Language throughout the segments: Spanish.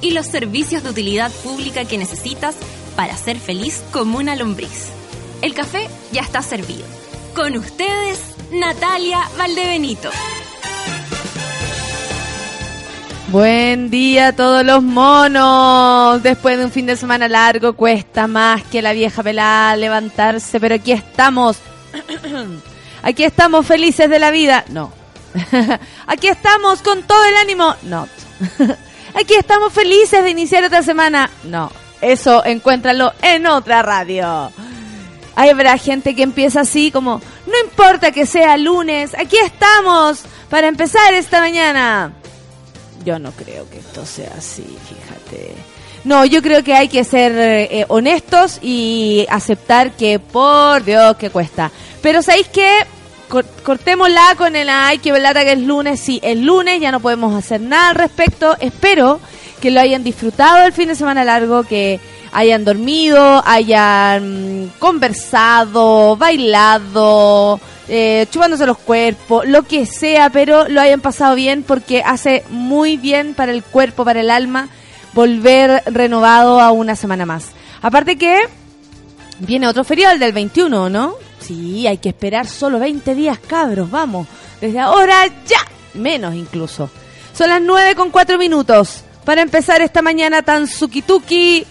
y los servicios de utilidad pública que necesitas para ser feliz como una lombriz. El café ya está servido. Con ustedes, Natalia Valdebenito. Buen día a todos los monos. Después de un fin de semana largo cuesta más que la vieja pelada levantarse, pero aquí estamos. aquí estamos felices de la vida. No. aquí estamos con todo el ánimo. No. aquí estamos felices de iniciar otra semana. No. Eso encuéntralo en otra radio. Hay habrá gente que empieza así como, no importa que sea lunes, aquí estamos para empezar esta mañana. Yo no creo que esto sea así, fíjate. No, yo creo que hay que ser eh, honestos y aceptar que, por Dios, que cuesta. Pero ¿sabéis qué? Cortémosla con el ay, que velata que es lunes. Sí, es lunes, ya no podemos hacer nada al respecto. Espero que lo hayan disfrutado el fin de semana largo, que hayan dormido, hayan conversado, bailado, eh, chupándose los cuerpos, lo que sea, pero lo hayan pasado bien porque hace muy bien para el cuerpo, para el alma, volver renovado a una semana más. Aparte que viene otro feriado, el del 21, ¿no? Sí, hay que esperar solo 20 días, cabros, vamos. Desde ahora ya, menos incluso. Son las 9 con 4 minutos. Para empezar esta mañana tan sukituki,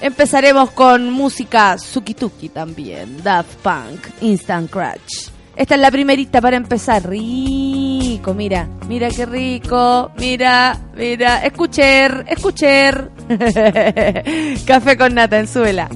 empezaremos con música sukituki también. Daft Punk, Instant Crash. Esta es la primerita para empezar. Rico, mira, mira qué rico. Mira, mira, escucher, escucher. Café con nata en suela.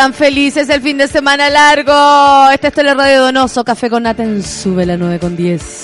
Tan felices el fin de semana largo. Este es Radio Donoso, Café con Naten, sube la 9 con 10.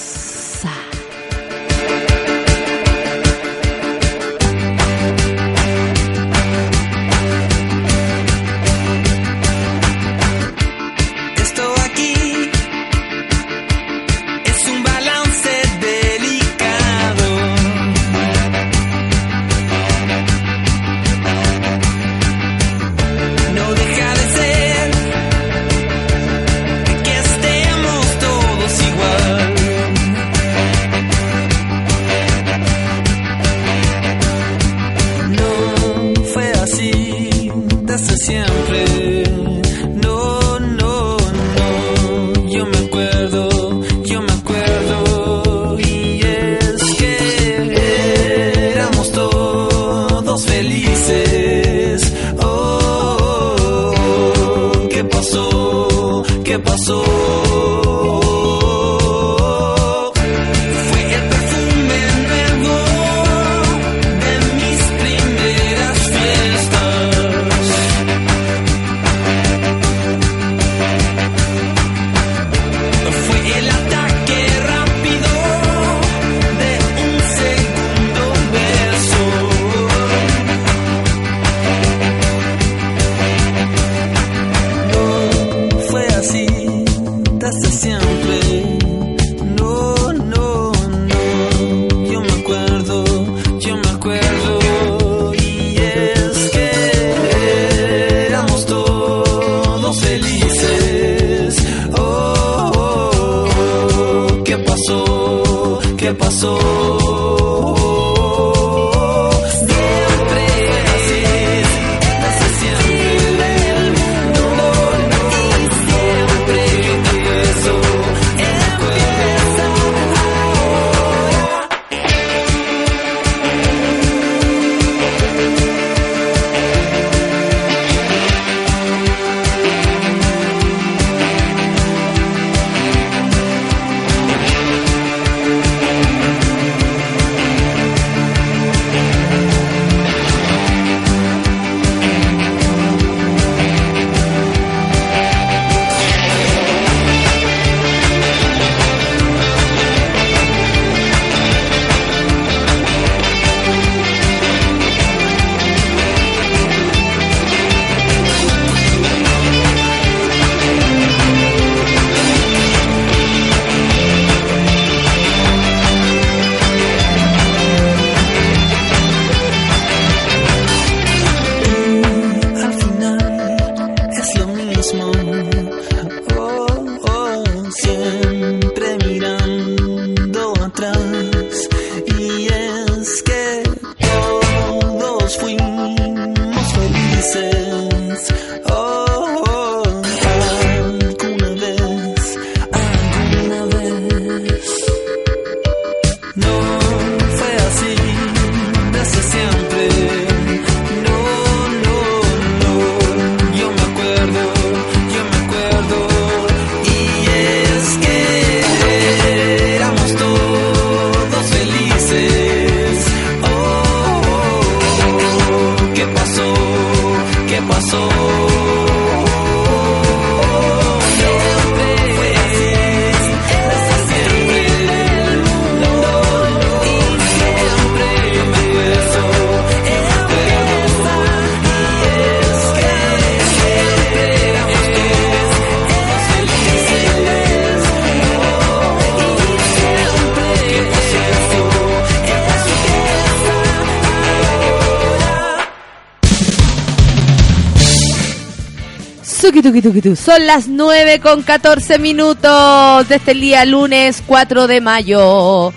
Son las 9 con 14 minutos de este día lunes 4 de mayo.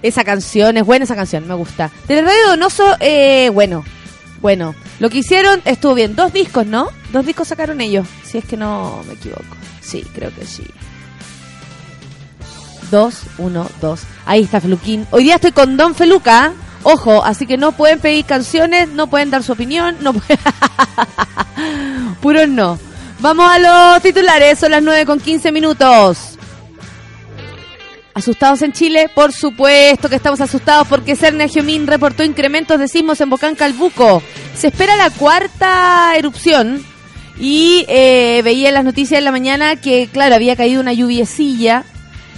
Esa canción es buena, esa canción, me gusta. Del Radio Donoso, eh, bueno, bueno. Lo que hicieron estuvo bien. Dos discos, ¿no? Dos discos sacaron ellos, si es que no me equivoco. Sí, creo que sí. Dos, uno, dos. Ahí está Feluquín. Hoy día estoy con Don Feluca. Ojo, así que no pueden pedir canciones, no pueden dar su opinión, no Puros no. Vamos a los titulares, son las 9 con 15 minutos. ¿Asustados en Chile? Por supuesto que estamos asustados porque Cernia Giomín reportó incrementos de sismos en Bocán Calbuco. Se espera la cuarta erupción y eh, veía en las noticias de la mañana que, claro, había caído una lluviecilla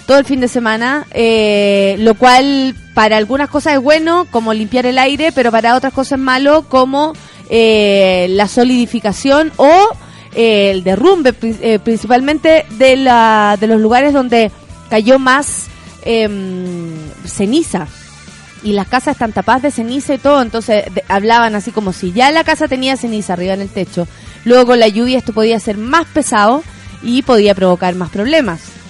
todo el fin de semana, eh, lo cual para algunas cosas es bueno, como limpiar el aire, pero para otras cosas es malo, como eh, la solidificación o eh, el derrumbe, principalmente de, la, de los lugares donde cayó más em, ceniza. Y las casas están tapadas de ceniza y todo, entonces hablaban así como si ya la casa tenía ceniza arriba en el techo. Luego con la lluvia esto podía ser más pesado y podía provocar más problemas.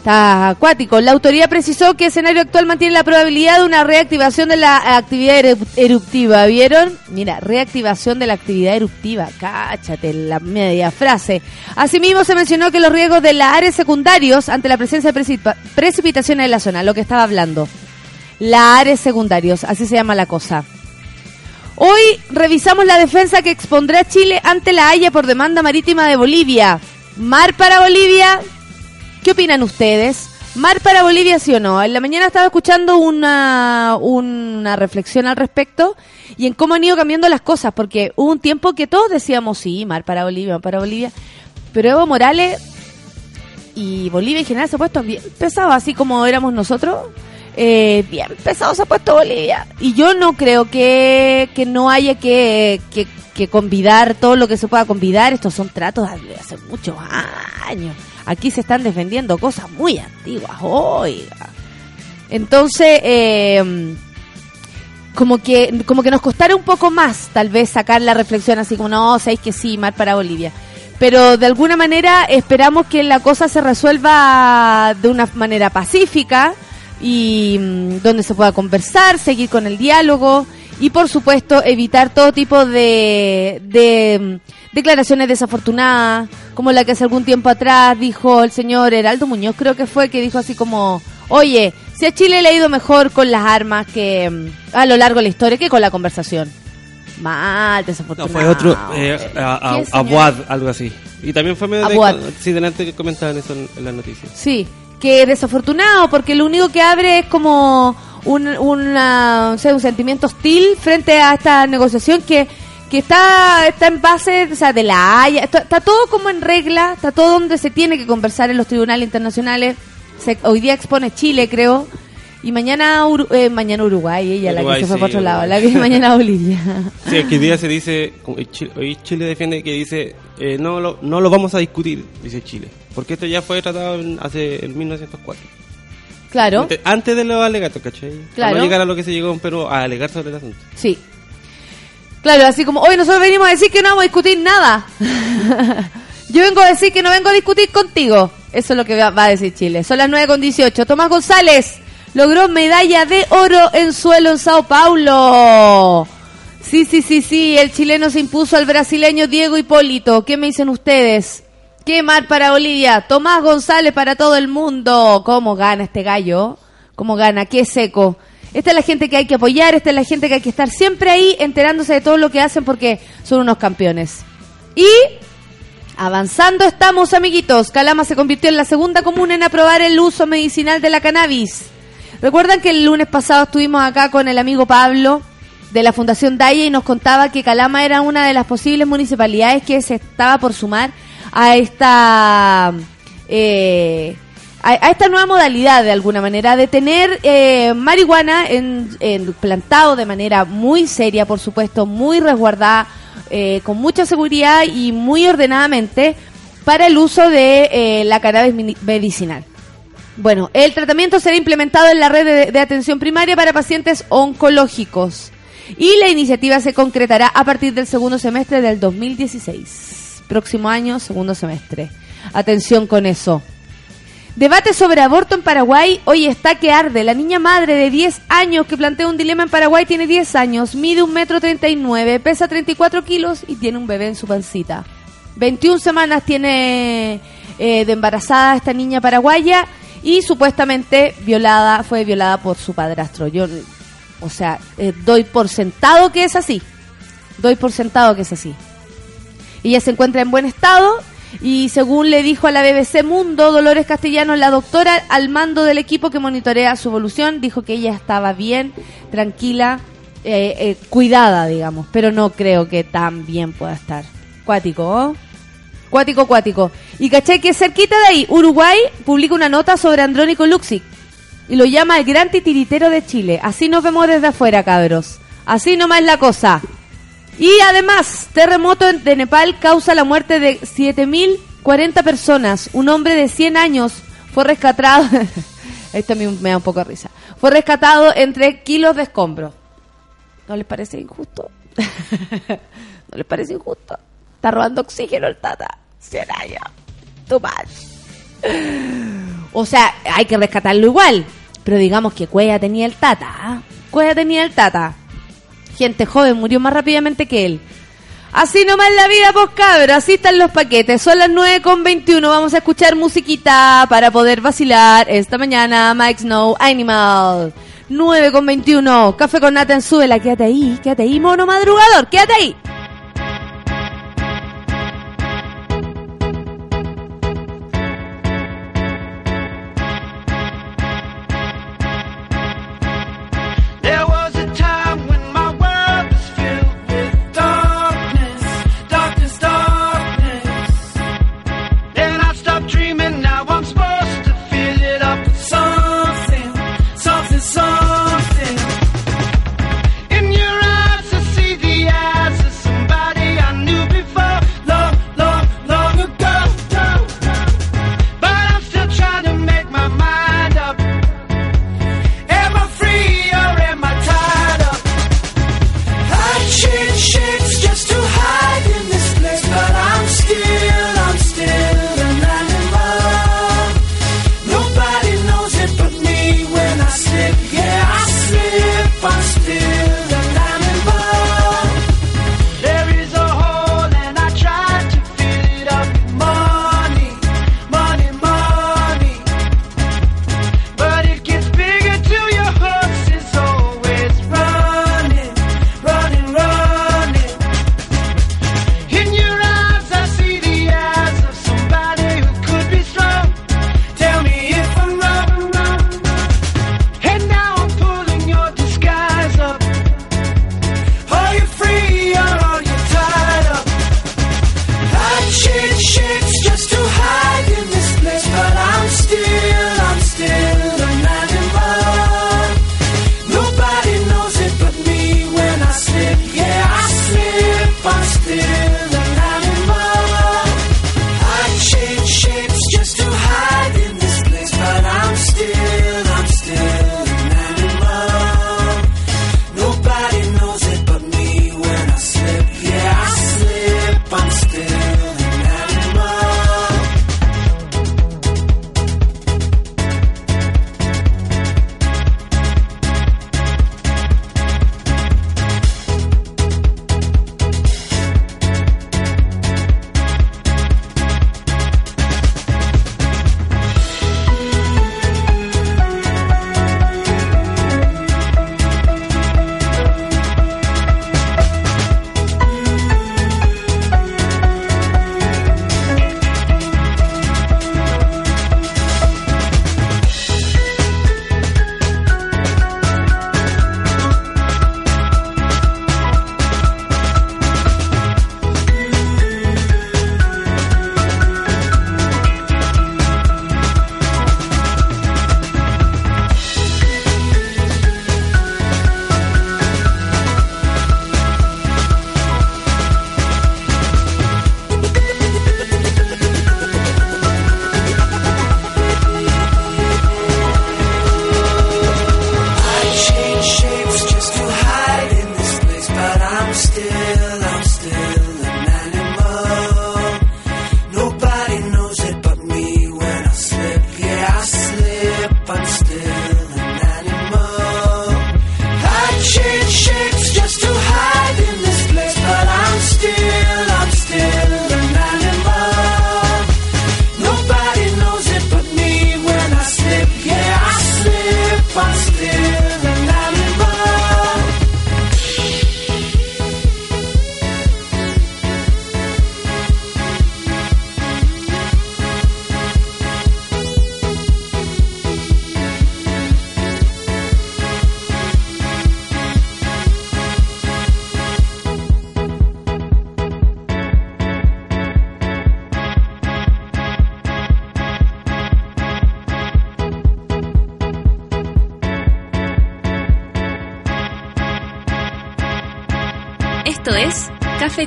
Está acuático. La autoridad precisó que el escenario actual mantiene la probabilidad de una reactivación de la actividad eruptiva. ¿Vieron? Mira, reactivación de la actividad eruptiva. Cáchate la media frase. Asimismo, se mencionó que los riesgos de la áreas secundarios ante la presencia de precipitaciones en la zona, lo que estaba hablando. La áreas secundarios, así se llama la cosa. Hoy revisamos la defensa que expondrá Chile ante la Haya por demanda marítima de Bolivia. Mar para Bolivia, ¿Qué opinan ustedes? ¿Mar para Bolivia sí o no? En la mañana estaba escuchando una, una reflexión al respecto y en cómo han ido cambiando las cosas, porque hubo un tiempo que todos decíamos sí, mar para Bolivia, mar para Bolivia, pero Evo Morales y Bolivia en general se ha puesto bien pesado, así como éramos nosotros. Eh, bien pesado se ha puesto Bolivia. Y yo no creo que, que no haya que, que, que convidar todo lo que se pueda convidar. Estos son tratos de hace muchos años. Aquí se están defendiendo cosas muy antiguas, oiga. Entonces, eh, como que como que nos costara un poco más tal vez sacar la reflexión así como, no, sabéis que sí, mal para Bolivia. Pero de alguna manera esperamos que la cosa se resuelva de una manera pacífica y mm, donde se pueda conversar, seguir con el diálogo y por supuesto evitar todo tipo de, de mm, declaraciones desafortunadas, como la que hace algún tiempo atrás dijo el señor Heraldo Muñoz, creo que fue, que dijo así como, oye, si a Chile le ha ido mejor con las armas que mm, a lo largo de la historia que con la conversación. Mal, desafortunado. No, fue otro, eh, a, a, algo así. Y también fue medio de, sí, delante que comentaban eso en, las noticias. Sí, que desafortunado, porque lo único que abre es como un, una, un sentimiento hostil frente a esta negociación que que está, está en base o sea, de la Haya, está, todo como en regla, está todo donde se tiene que conversar en los tribunales internacionales. hoy día expone Chile, creo, y mañana eh, mañana Uruguay, ella la que se fue por otro lado, la que mañana Bolivia. Sí, es que hoy día se dice, hoy Chile defiende que dice, eh, no, lo, no lo vamos a discutir, dice Chile, porque esto ya fue tratado en, hace en 1904. Claro. Antes, de los alegatos, ¿cachai? Claro. no llegar a lo que se llegó en Perú a alegar sobre el asunto. Sí, Claro, así como hoy nosotros venimos a decir que no vamos a discutir nada. Yo vengo a decir que no vengo a discutir contigo. Eso es lo que va a decir Chile. Son las 9 con 18. Tomás González logró medalla de oro en suelo en Sao Paulo. Sí, sí, sí, sí. El chileno se impuso al brasileño Diego Hipólito. ¿Qué me dicen ustedes? ¿Qué mar para Bolivia? Tomás González para todo el mundo. ¿Cómo gana este gallo? ¿Cómo gana? Qué seco. Esta es la gente que hay que apoyar, esta es la gente que hay que estar siempre ahí enterándose de todo lo que hacen porque son unos campeones. Y avanzando estamos, amiguitos. Calama se convirtió en la segunda comuna en aprobar el uso medicinal de la cannabis. Recuerdan que el lunes pasado estuvimos acá con el amigo Pablo de la Fundación Daya y nos contaba que Calama era una de las posibles municipalidades que se estaba por sumar a esta eh, a, esta nueva modalidad de alguna manera de tener eh, marihuana en, plantado de manera muy seria, por supuesto, muy resguardada, eh, con mucha seguridad y muy ordenadamente para el uso de eh, la cannabis medicinal. Bueno, el tratamiento será implementado en la red de atención primaria para pacientes oncológicos y la iniciativa se concretará a partir del segundo semestre del 2016. Próximo año, segundo semestre. Atención con eso. Debate sobre aborto en Paraguay hoy está que arde. La niña madre de 10 años que plantea un dilema en Paraguay tiene 10 años, mide un metro 39, pesa 34 kilos y tiene un bebé en su pancita. 21 semanas tiene eh, de embarazada esta niña paraguaya y supuestamente violada, fue violada por su padrastro. Yo, o sea, eh, doy por sentado que es así. Doy por sentado que es así. Ella se encuentra en buen estado Y según le dijo a la BBC Mundo, Dolores Castellanos, la doctora al mando del equipo que monitorea su evolución, dijo que ella estaba bien, tranquila, eh, eh, cuidada, digamos, pero no creo que tan bien pueda estar. Cuático, ¿oh? Cuático, cuático. Y caché que cerquita de ahí, Uruguay publica una nota sobre Andrónico Luxic y lo llama el gran titiritero de Chile. Así nos vemos desde afuera, cabros. Así nomás es la cosa. Y además, terremoto de Nepal causa la muerte de 7.040 personas. Un hombre de 100 años fue rescatado. Esto a mí me da un poco de risa. Fue rescatado entre kilos de escombros. ¿No les parece injusto? ¿No les parece injusto? Está robando oxígeno el tata. 100 años. Too much. O sea, hay que rescatarlo igual. Pero digamos que Cuella tenía el tata. ¿ah? Cuella tenía el tata. Gente joven murió más rápidamente que él. Así nomás la vida, pues cabros, así están los paquetes. Son las 9 con 21, vamos a escuchar musiquita para poder vacilar esta mañana. Mike Snow, Animal. 9 con 21, café con nata en suela. Quédate ahí, quédate ahí, mono madrugador, quédate ahí.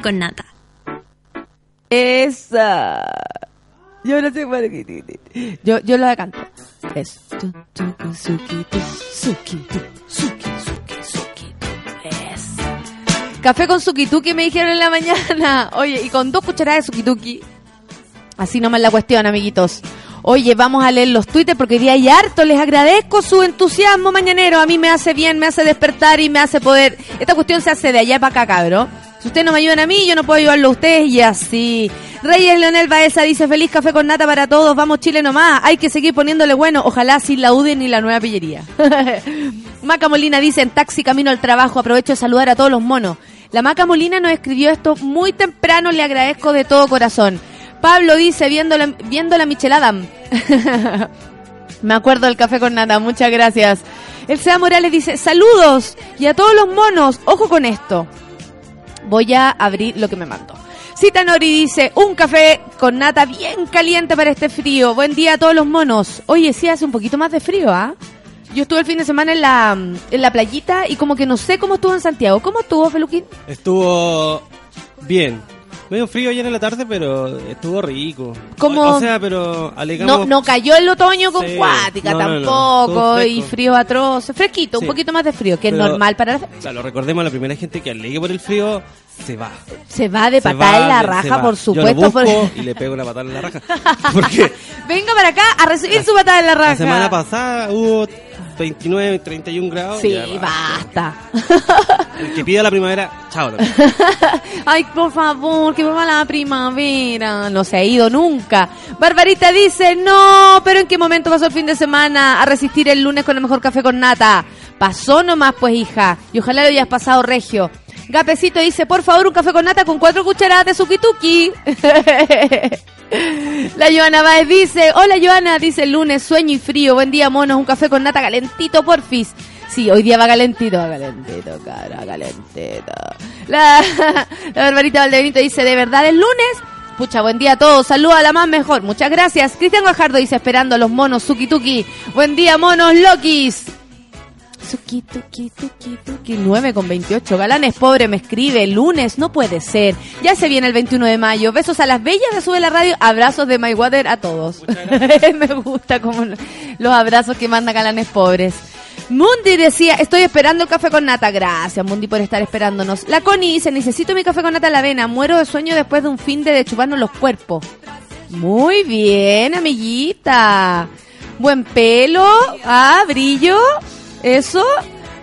Con Nata. Esa. Yo no sé cuál es. Yo, yo la canto. Es. Tu, tu, tu, suki, tu, suki, tu, suki, suki, suki, tu. Es. Café con sukituki me dijeron en la mañana. Oye, y con dos cucharadas de sukituki. Así nomás la cuestión, amiguitos. Oye, vamos a leer los twitters porque día hay harto. Les agradezco su entusiasmo mañanero. A mí me hace bien, me hace despertar y me hace poder. Esta cuestión se hace de allá para acá, cabrón. Si ustedes no me ayudan a mí, yo no puedo ayudarlo a ustedes y así. Reyes Leonel Baeza dice, feliz café con nata para todos, vamos Chile nomás, hay que seguir poniéndole bueno, ojalá sin la UDI ni la nueva pillería. Maca Molina dice, en taxi camino al trabajo, aprovecho de saludar a todos los monos. La Maca Molina nos escribió esto muy temprano, le agradezco de todo corazón. Pablo dice, viendo la, viendo la Michelle Adam. Me acuerdo del café con nata, muchas gracias. El Sea Morales dice, saludos y a todos los monos, ojo con esto. Voy a abrir lo que me mandó. Cita Nori dice, un café con nata bien caliente para este frío. Buen día a todos los monos. Oye, sí hace un poquito más de frío, ¿ah? Yo estuve el fin de semana en la, en la playita y como que no sé cómo estuvo en Santiago. ¿Cómo estuvo, Feluquín? Estuvo bien. Medio frío ayer en la tarde, pero estuvo rico. ¿Cómo? O, o sea, pero alegamos... No, no cayó el otoño con Sí. cuática No, no, no. tampoco y frío atroz. Fresquito, un poquito más de frío, que es normal para la fe- Claro, recordemos, la primera gente que alegue por el frío se va. Se va de patada en la raja, por Yo supuesto. lo busco por- y le pego una patada en la raja. Porque Venga para acá a recibir su patada en la raja. la semana pasada hubo 29, 31 grados. Sí, ya basta. El que pida la primavera, chao. Ay, por favor, que vuelva la primavera. No se ha ido nunca. Barbarita dice, no, pero ¿en qué momento pasó el fin de semana a resistir el lunes con el mejor café con nata? Pasó nomás, pues, hija. Y ojalá lo hayas pasado regio. Gapecito dice, por favor, un café con nata con cuatro cucharadas de sukituki. La Joana Baez dice, hola Joana, dice lunes, sueño y frío, buen día monos, un café con nata calentito, porfis. Sí, hoy día va calentito, va calentito, cara, calentito. La, la Barbarita Valdebenito dice, ¿de verdad el lunes? Pucha, buen día a todos, saluda a la más mejor, muchas gracias. Cristian Guajardo dice, esperando a los monos, Suki Tuki. Buen día, monos, Lokis. Suki, tuki, tuki, tuki. 9 con 28. Galanes pobre me escribe. Lunes, no puede ser. Ya se viene el 21 de mayo. Besos a las bellas de Sube la Radio. Abrazos de My Water a todos. me gusta como los abrazos que manda Galanes pobres. Mundi decía, estoy esperando el café con nata. Gracias, Mundi, por estar esperándonos. La Connie dice, necesito mi café con nata a la avena. Muero de sueño después de un fin de, de chuparnos los cuerpos. Muy bien, amiguita. Buen pelo. Ah, brillo. Eso.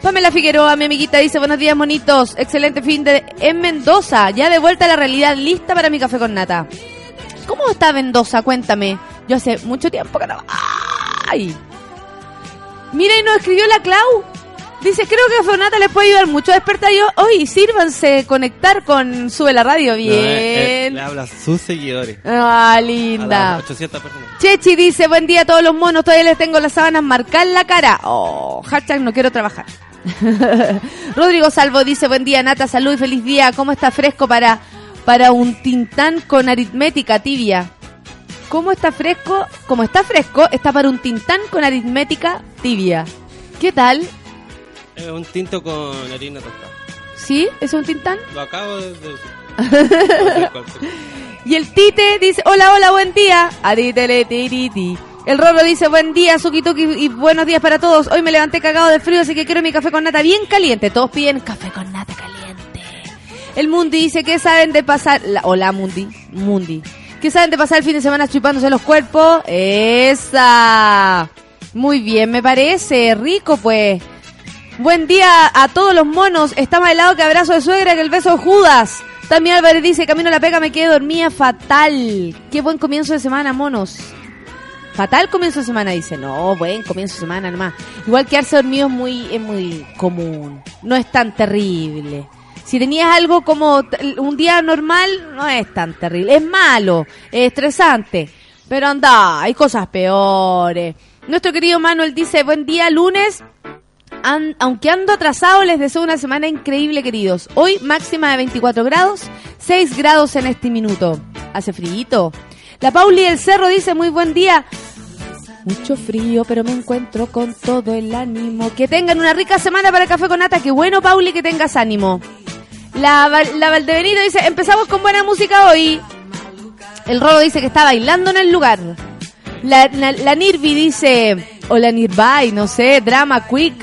Pamela Figueroa, mi amiguita, dice, buenos días, monitos. Excelente fin de en Mendoza. Ya de vuelta a la realidad, lista para mi café con nata. ¿Cómo está Mendoza? Cuéntame. Yo hace mucho tiempo que no... ¡Ay! Mira, y nos escribió la Clau. Dice, creo que Fonata les puede ayudar mucho a despertar. Yo, hoy sírvanse conectar con Sube la Radio. No, eh, eh, Bien. le habla a sus seguidores. Ah, A linda. las 800 personas. Chechi dice, buen día a todos los monos, todavía les tengo las sábanas marcar la cara. Oh, hashtag no quiero trabajar. Rodrigo Salvo dice, buen día Nata, salud y feliz día. ¿Cómo está fresco para, para un tintán con aritmética tibia? ¿Cómo está fresco? Como está fresco, está para un tintán con aritmética tibia. ¿Qué tal? Es un tinto con harina tostada. ¿Sí? ¿Es un tintán? Lo acabo de decir. Y el Tite dice, hola, hola, buen día. Aritele, tiriti. El Roro dice, buen día, Suki Tuki, y buenos días para todos. Hoy me levanté cagado de frío, así que quiero mi café con nata bien caliente. Todos piden café con nata caliente. El Mundi dice, ¿qué saben de pasar? La, hola, Mundi. Mundi. ¿Qué saben de pasar el fin de semana chupándose los cuerpos? Esa. Muy bien, me parece. Rico, pues. Buen día a todos los monos. Está más helado que abrazo de suegra que el beso de Judas. También Álvarez dice, camino a la pega, me quedé dormida fatal. Qué buen comienzo de semana, monos. Fatal comienzo de semana, dice. No, buen comienzo de semana nomás. Igual quedarse dormido es muy, es muy común. No es tan terrible. Si tenías algo como un día normal, no es tan terrible. Es malo, es estresante. Pero anda, hay cosas peores. Nuestro querido Manuel dice, buen día, lunes. Aunque ando atrasado, les deseo una semana increíble, queridos. Hoy máxima de 24 grados, 6 grados en este minuto. Hace frío. La Pauli del Cerro dice, muy buen día. Mucho frío, pero me encuentro con todo el ánimo. Que tengan una rica semana para el Café con Nata. Qué bueno, Pauli, que tengas ánimo. La, la dice, empezamos con buena música hoy. El Rolo dice que está bailando en el lugar. La Nirvi dice, o la Nirvai, no sé, drama quick.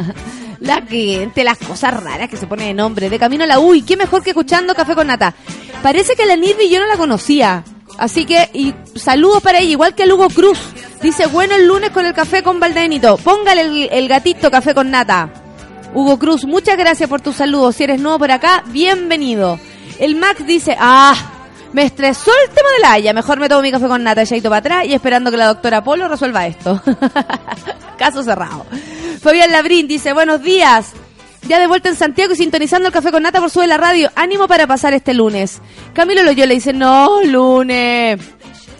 la gente, las cosas raras que se pone de nombre. De camino a la UI, qué mejor que escuchando Café con Nata. Parece que la Nirvi yo no la conocía. Así que, y saludos para ella, igual que a Lugo Cruz. Dice, bueno el lunes con el café con Valdenito. Póngale el, el gatito Café con Nata. Hugo Cruz, muchas gracias por tus saludos. Si eres nuevo por acá, bienvenido. El Max dice, ah, me estresó el tema de la Haya. Mejor me tomo mi café con nata, echadito para atrás y esperando que la doctora Polo resuelva esto. Caso cerrado. Fabián Labrín dice, buenos días. Ya de vuelta en Santiago y sintonizando el café con nata por sube la radio. Ánimo para pasar este lunes. Camilo Loyola dice, no, lunes.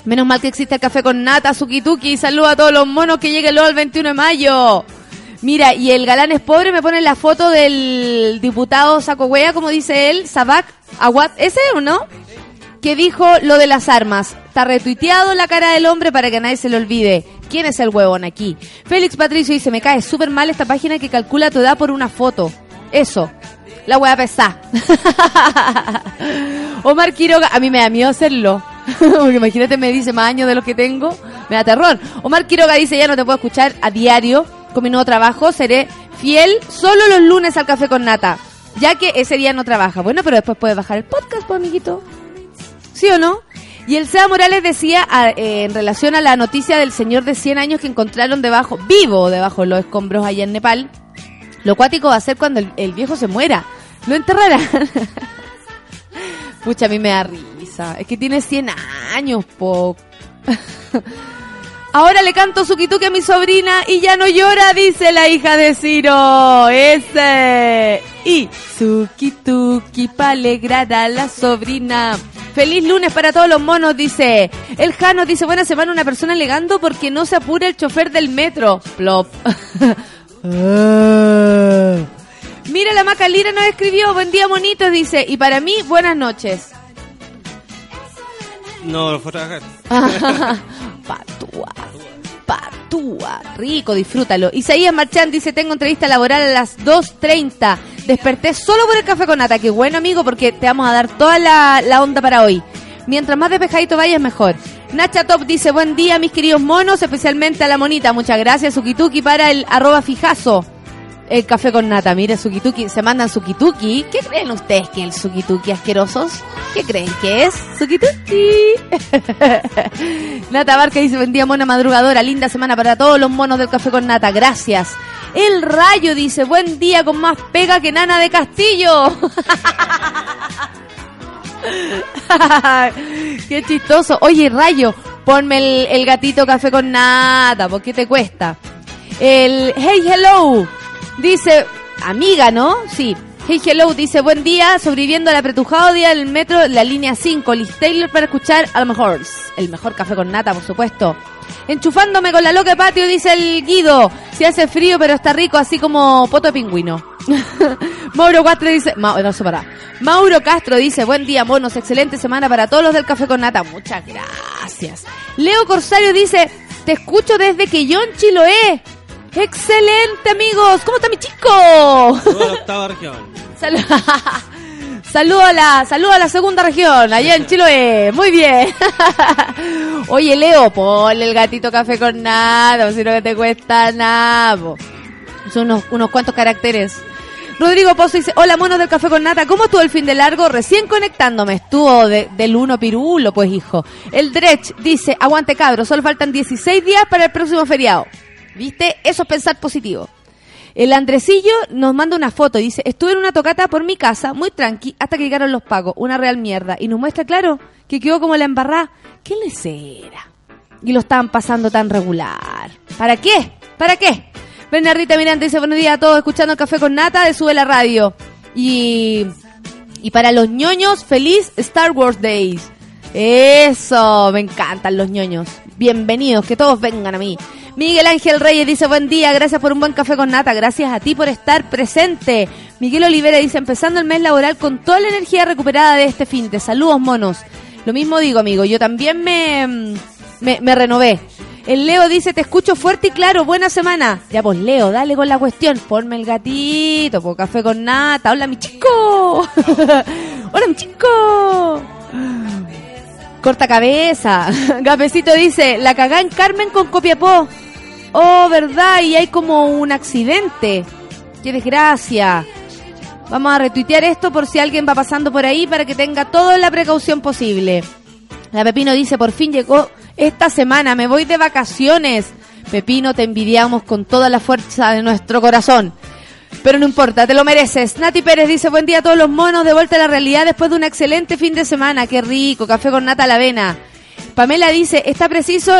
Menos mal que existe el café con nata, Sukituki. Saluda a todos los monos que lleguen luego el 21 de mayo. Mira, y el galán es pobre, me pone la foto del diputado Saco Huea, como dice él, Sabac Aguat, ese o no? Que dijo lo de las armas. Está retuiteado la cara del hombre para que nadie se lo olvide. ¿Quién es el huevón aquí? Félix Patricio dice, me cae súper mal esta página que calcula tu edad por una foto. Eso. La hueá pesada. Omar Quiroga, a mí me da miedo hacerlo. Porque imagínate, me dice más años de los que tengo. Me da terror. Omar Quiroga dice, ya no te puedo escuchar a diario con mi nuevo trabajo. Seré fiel solo los lunes al café con nata. Ya que ese día no trabaja. Bueno, pero después puedes bajar el podcast, pues, amiguito. Y el Seba Morales decía a- eh, en relación a la noticia del señor de 100 años que encontraron debajo, vivo debajo de los escombros allá en Nepal. Lo cuático va a ser cuando el, el viejo se muera. Lo enterrarán. Pucha, a mí me da risa. Es que tiene 100 años, po. Ahora le canto Sukituki a mi sobrina y ya no llora, dice la hija de Ciro. Ese. Y Sukituki pa' alegrar a la sobrina. Feliz lunes para todos los monos, dice. El Jano dice, buena semana una persona alegando porque no se apura el chofer del metro. Plop. Ah. Mira, la Macalira nos escribió, buen día monitos, dice. Y para mí, buenas noches. No, trabajar. patúa. Patúa. Rico, disfrútalo. Isaías Marchán dice, tengo entrevista laboral a las 2.30. Desperté solo por el café con nata. Qué bueno, amigo, porque te vamos a dar toda la, la onda para hoy. Mientras más despejadito vayas, mejor. Nacha Top dice, buen día, mis queridos monos, especialmente a la monita. Muchas gracias, Sukituki, para el arroba fijazo. El café con nata, mire, Sukituki, se mandan Sukituki. ¿Qué creen ustedes que el Sukituki asquerosos? ¿Qué creen que es? Sukituki. Nata Barca dice, buen día, mona madrugadora, linda semana para todos los monos del café con nata, gracias. El Rayo dice, buen día con más pega que nana de Castillo. Qué chistoso. Oye, Rayo, ponme el, el gatito café con nata, ¿por qué te cuesta? El Hey Hello dice, amiga, ¿no? Sí. Hey Hello dice, buen día, sobreviviendo al apretujado día del metro, la línea 5, Liz Taylor para escuchar a lo mejor, el mejor café con nata, por supuesto. Enchufándome con la loca patio, dice el Guido. Si hace frío, pero está rico, así como poto de pingüino. Mauro Castro dice, Ma- no, se para. Mauro Castro dice, buen día, monos, excelente semana para todos los del café con nata. Muchas gracias. Leo Corsario dice, te escucho desde que John Chiloé. Excelente, amigos. ¿Cómo está mi chico? Toda la octava región. Sal- Saludo a la, saludo a la segunda región, allá en Chiloé. Muy bien. Oye, Leo, ponle el gatito café con nada, si no que te cuesta nada. po. Son unos, unos cuantos caracteres. Rodrigo Pozo dice, hola monos del café con nata, ¿cómo estuvo el fin de largo? Recién conectándome, estuvo de- del uno pirulo, pues hijo. El Dredge dice, aguante cabro, solo faltan 16 días para el próximo feriado. ¿Viste? Eso es pensar positivo. El Andresillo nos manda una foto y dice, estuve en una tocata por mi casa, muy tranqui, hasta que llegaron los pagos, una real mierda. Y nos muestra, claro, que quedó como la embarrada. ¿Qué les era? Y lo estaban pasando tan regular. ¿Para qué? ¿Para qué? Bernardita Miranda dice, buenos días a todos, escuchando café con nata de Sube la Radio. Y, y para los ñoños, feliz Star Wars Days. Eso, me encantan los ñoños. Bienvenidos, que todos vengan a mí. Miguel Ángel Reyes dice, buen día, gracias por un buen café con nata, gracias a ti por estar presente. Miguel Olivera dice, empezando el mes laboral con toda la energía recuperada de este fin de saludos monos. Lo mismo digo, amigo, yo también me, me, me renové. El Leo dice, te escucho fuerte y claro, buena semana. Ya pues Leo, dale con la cuestión. Ponme el gatito, por café con nata. Hola mi chico. Hola mi chico. Corta cabeza. Gapecito dice, la cagá en Carmen con Copiapó. Oh, verdad, y hay como un accidente. Qué desgracia. Vamos a retuitear esto por si alguien va pasando por ahí para que tenga toda la precaución posible. La Pepino dice, por fin llegó esta semana, me voy de vacaciones. Pepino, te envidiamos con toda la fuerza de nuestro corazón. Pero no importa, te lo mereces. Nati Pérez dice, buen día a todos los monos, de vuelta a la realidad después de un excelente fin de semana. Qué rico, café con nata a la avena. Pamela dice, está preciso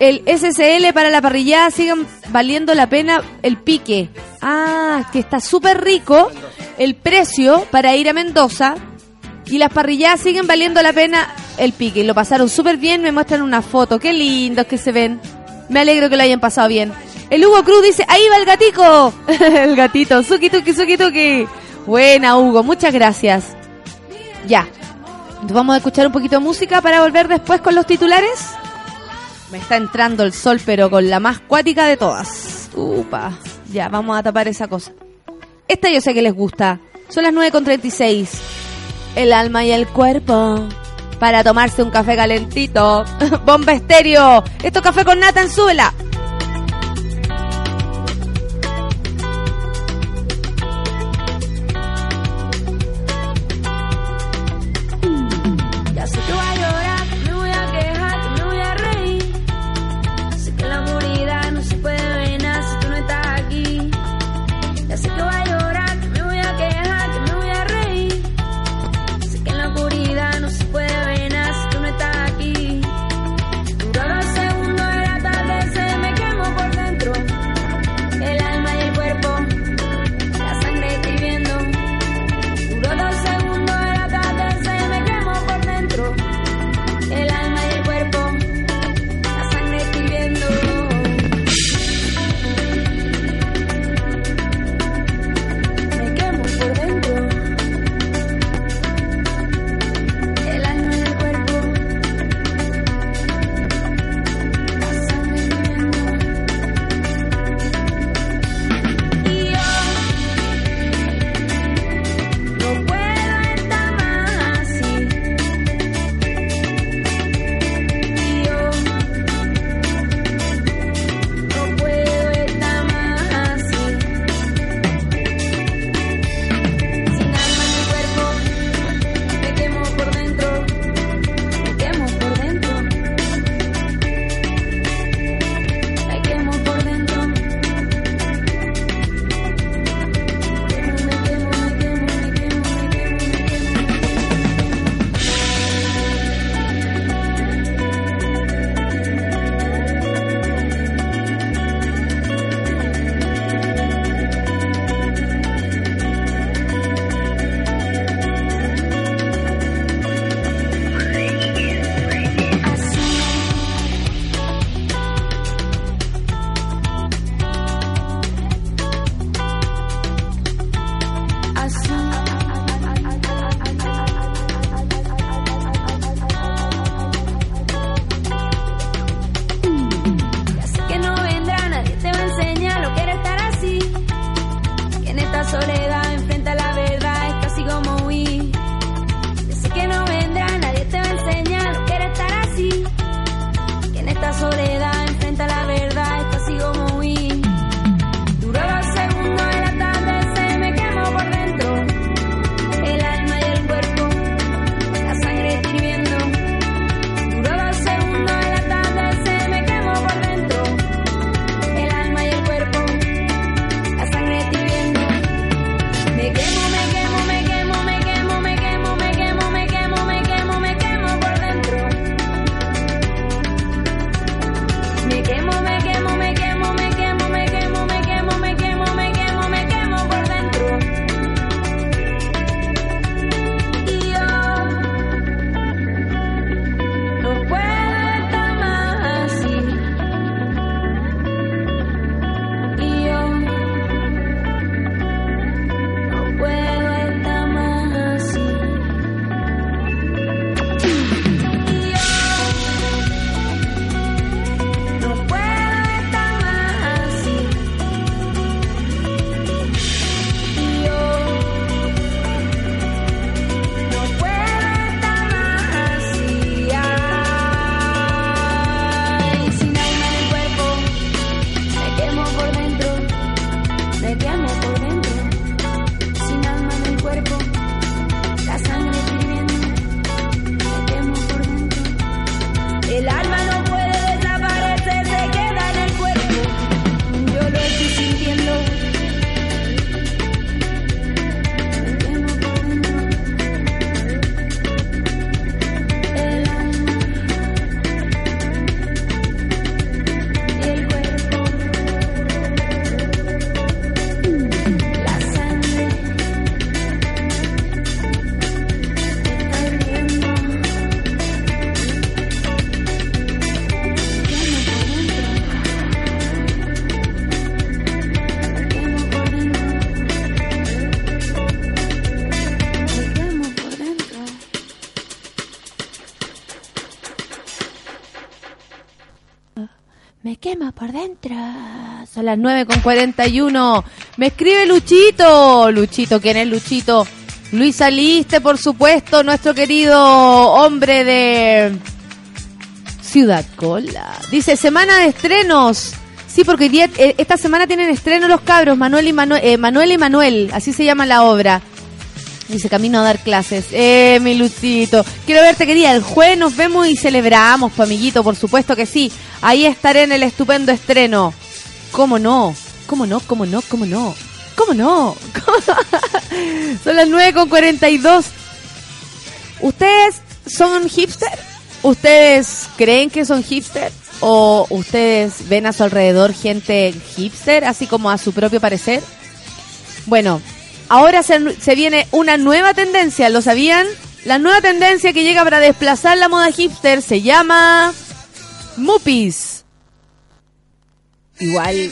el SSL para la parrillada, sigan valiendo la pena el pique. Ah, que está súper rico el precio para ir a Mendoza. Y las parrilladas siguen valiendo la pena el pique. Lo pasaron súper bien, me muestran una foto. Qué lindos que se ven. Me alegro que lo hayan pasado bien. El Hugo Cruz dice, ahí va el gatico. el gatito, suki tuki, suki tuki. Buena Hugo, muchas gracias. Ya. Vamos a escuchar un poquito de música para volver después con los titulares. Me está entrando el sol, pero con la más cuática de todas. Upa. Ya, vamos a tapar esa cosa. Esta yo sé que les gusta. Son las 9.36. El alma y el cuerpo. Para tomarse un café calentito. Bomba estéreo. Esto es café con nata en suela. Son las 9 con 41. Me escribe Luchito. Luchito, ¿quién es Luchito? Luis Aliste, por supuesto, nuestro querido hombre de Ciudad Cola. Dice, semana de estrenos. Sí, porque eh, esta semana tienen estreno los cabros, Manuel y Manuel, eh, Manuel y Manuel, así se llama la obra. Dice, camino a dar clases. Eh, mi Lucito. Quiero verte, querida. El jueves nos vemos y celebramos, tu amiguito, por supuesto que sí. Ahí estaré en el estupendo estreno. ¿Cómo no? ¿Cómo no? ¿Cómo no? ¿Cómo no? ¿Cómo no? Son las 9 con 42. ¿Ustedes son hipster? ¿Ustedes creen que son hipster? ¿O ustedes ven a su alrededor gente hipster, así como a su propio parecer? Bueno, ahora se, se viene una nueva tendencia, ¿lo sabían? La nueva tendencia que llega para desplazar la moda hipster se llama Muppies. Igual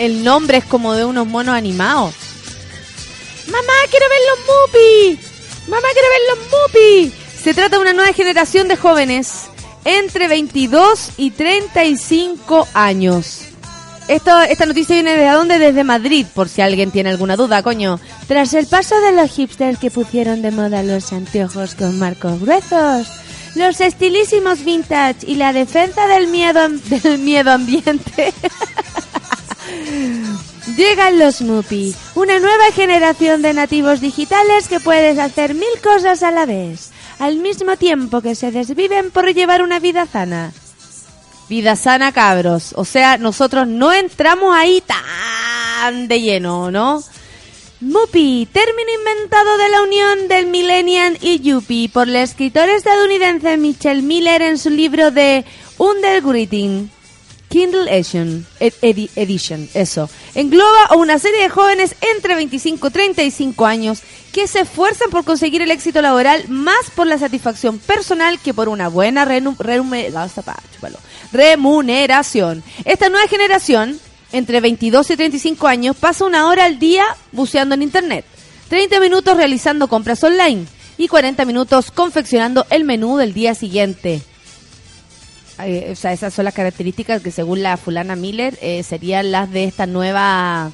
el nombre es como de unos monos animados. Mamá, quiero ver los Muppies. Mamá, quiero ver los Muppies. Se trata de una nueva generación de jóvenes entre 22 y 35 años. Esto, esta noticia viene de dónde? Desde Madrid, por si alguien tiene alguna duda, coño. Tras el paso de los hipsters que pusieron de moda los anteojos con marcos gruesos, los estilísimos vintage y la defensa del miedo, del miedo ambiente. Llegan los Mupi, una nueva generación de nativos digitales que puedes hacer mil cosas a la vez, al mismo tiempo que se desviven por llevar una vida sana. Vida sana, cabros. O sea, nosotros no entramos ahí tan de lleno, ¿no? Mupi, término inventado de la unión del Millennial y Yuppie por la escritora estadounidense Michelle Miller en su libro de Undergreeting. Kindle Edition, ed- edi- Edition, eso. Engloba a una serie de jóvenes entre 25 y 35 años que se esfuerzan por conseguir el éxito laboral más por la satisfacción personal que por una buena chúpalo, remuneración. Esta nueva generación, entre 22 y 35 años, pasa una hora al día buceando en Internet, 30 minutos realizando compras online y 40 minutos confeccionando el menú del día siguiente. O sea, esas son las características que según la fulana Miller eh, serían las de esta nueva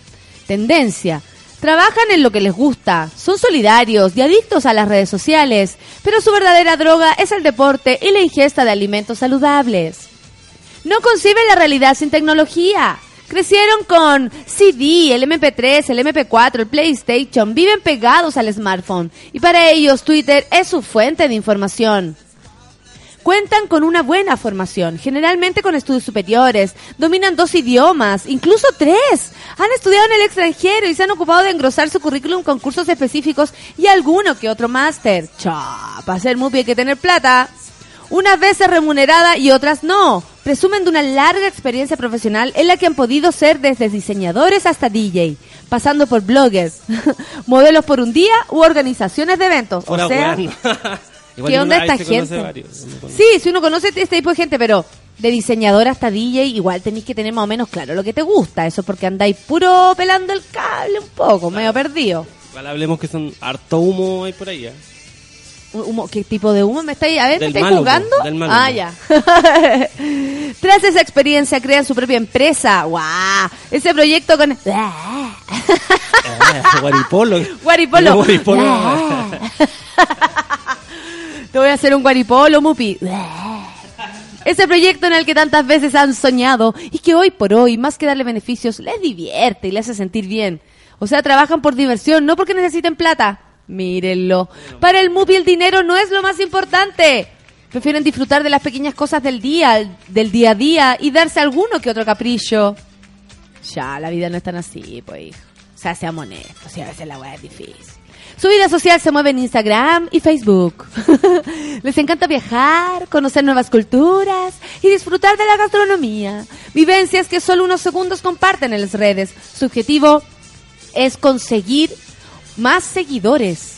tendencia. Trabajan en lo que les gusta, son solidarios y adictos a las redes sociales, pero su verdadera droga es el deporte y la ingesta de alimentos saludables. No conciben la realidad sin tecnología. Crecieron con CD, el MP3, el MP4, el PlayStation, viven pegados al smartphone y para ellos Twitter es su fuente de información. Cuentan con una buena formación, generalmente con estudios superiores, dominan dos idiomas, incluso tres. Han estudiado en el extranjero y se han ocupado de engrosar su currículum con cursos específicos y alguno que otro máster. Cha, para ser muy hay que tener plata. Unas veces remunerada y otras no. Presumen de una larga experiencia profesional en la que han podido ser desde diseñadores hasta DJ, pasando por bloggers, modelos por un día u organizaciones de eventos. O sea, ¿Qué onda esta gente? varios. Sí, si uno conoce este tipo de gente, pero de diseñador hasta DJ, igual tenéis que tener más o menos claro lo que te gusta. Eso porque andáis puro pelando el cable un poco, medio perdido. Igual hablemos que son harto humo ahí por ahí. ¿eh? Humo- ¿Qué tipo de humo me estáis? A ver, ¿me Del estáis mal humo, jugando? mal ah, humo. ya. Tras esa experiencia crean su propia empresa. ¡Guau! Ese proyecto con... Ah, guaripolo. Guaripolo. Guaripolo. Te voy a hacer un guaripolo, Mupi. Ese proyecto en el que tantas veces han soñado y que hoy por hoy, más que darle beneficios, les divierte y les hace sentir bien. O sea, trabajan por diversión, no porque necesiten plata. Mírenlo. Para el Mupi el dinero no es lo más importante. Prefieren disfrutar de las pequeñas cosas del día, del día a día y darse alguno que otro capricho. Ya, la vida no es tan así, pues, hijo. O sea, seamos honestos, y a veces la weá es difícil. Su vida social se mueve en Instagram y Facebook. Les encanta viajar, conocer nuevas culturas y disfrutar de la gastronomía. Vivencias que solo unos segundos comparten en las redes. Su objetivo es conseguir más seguidores.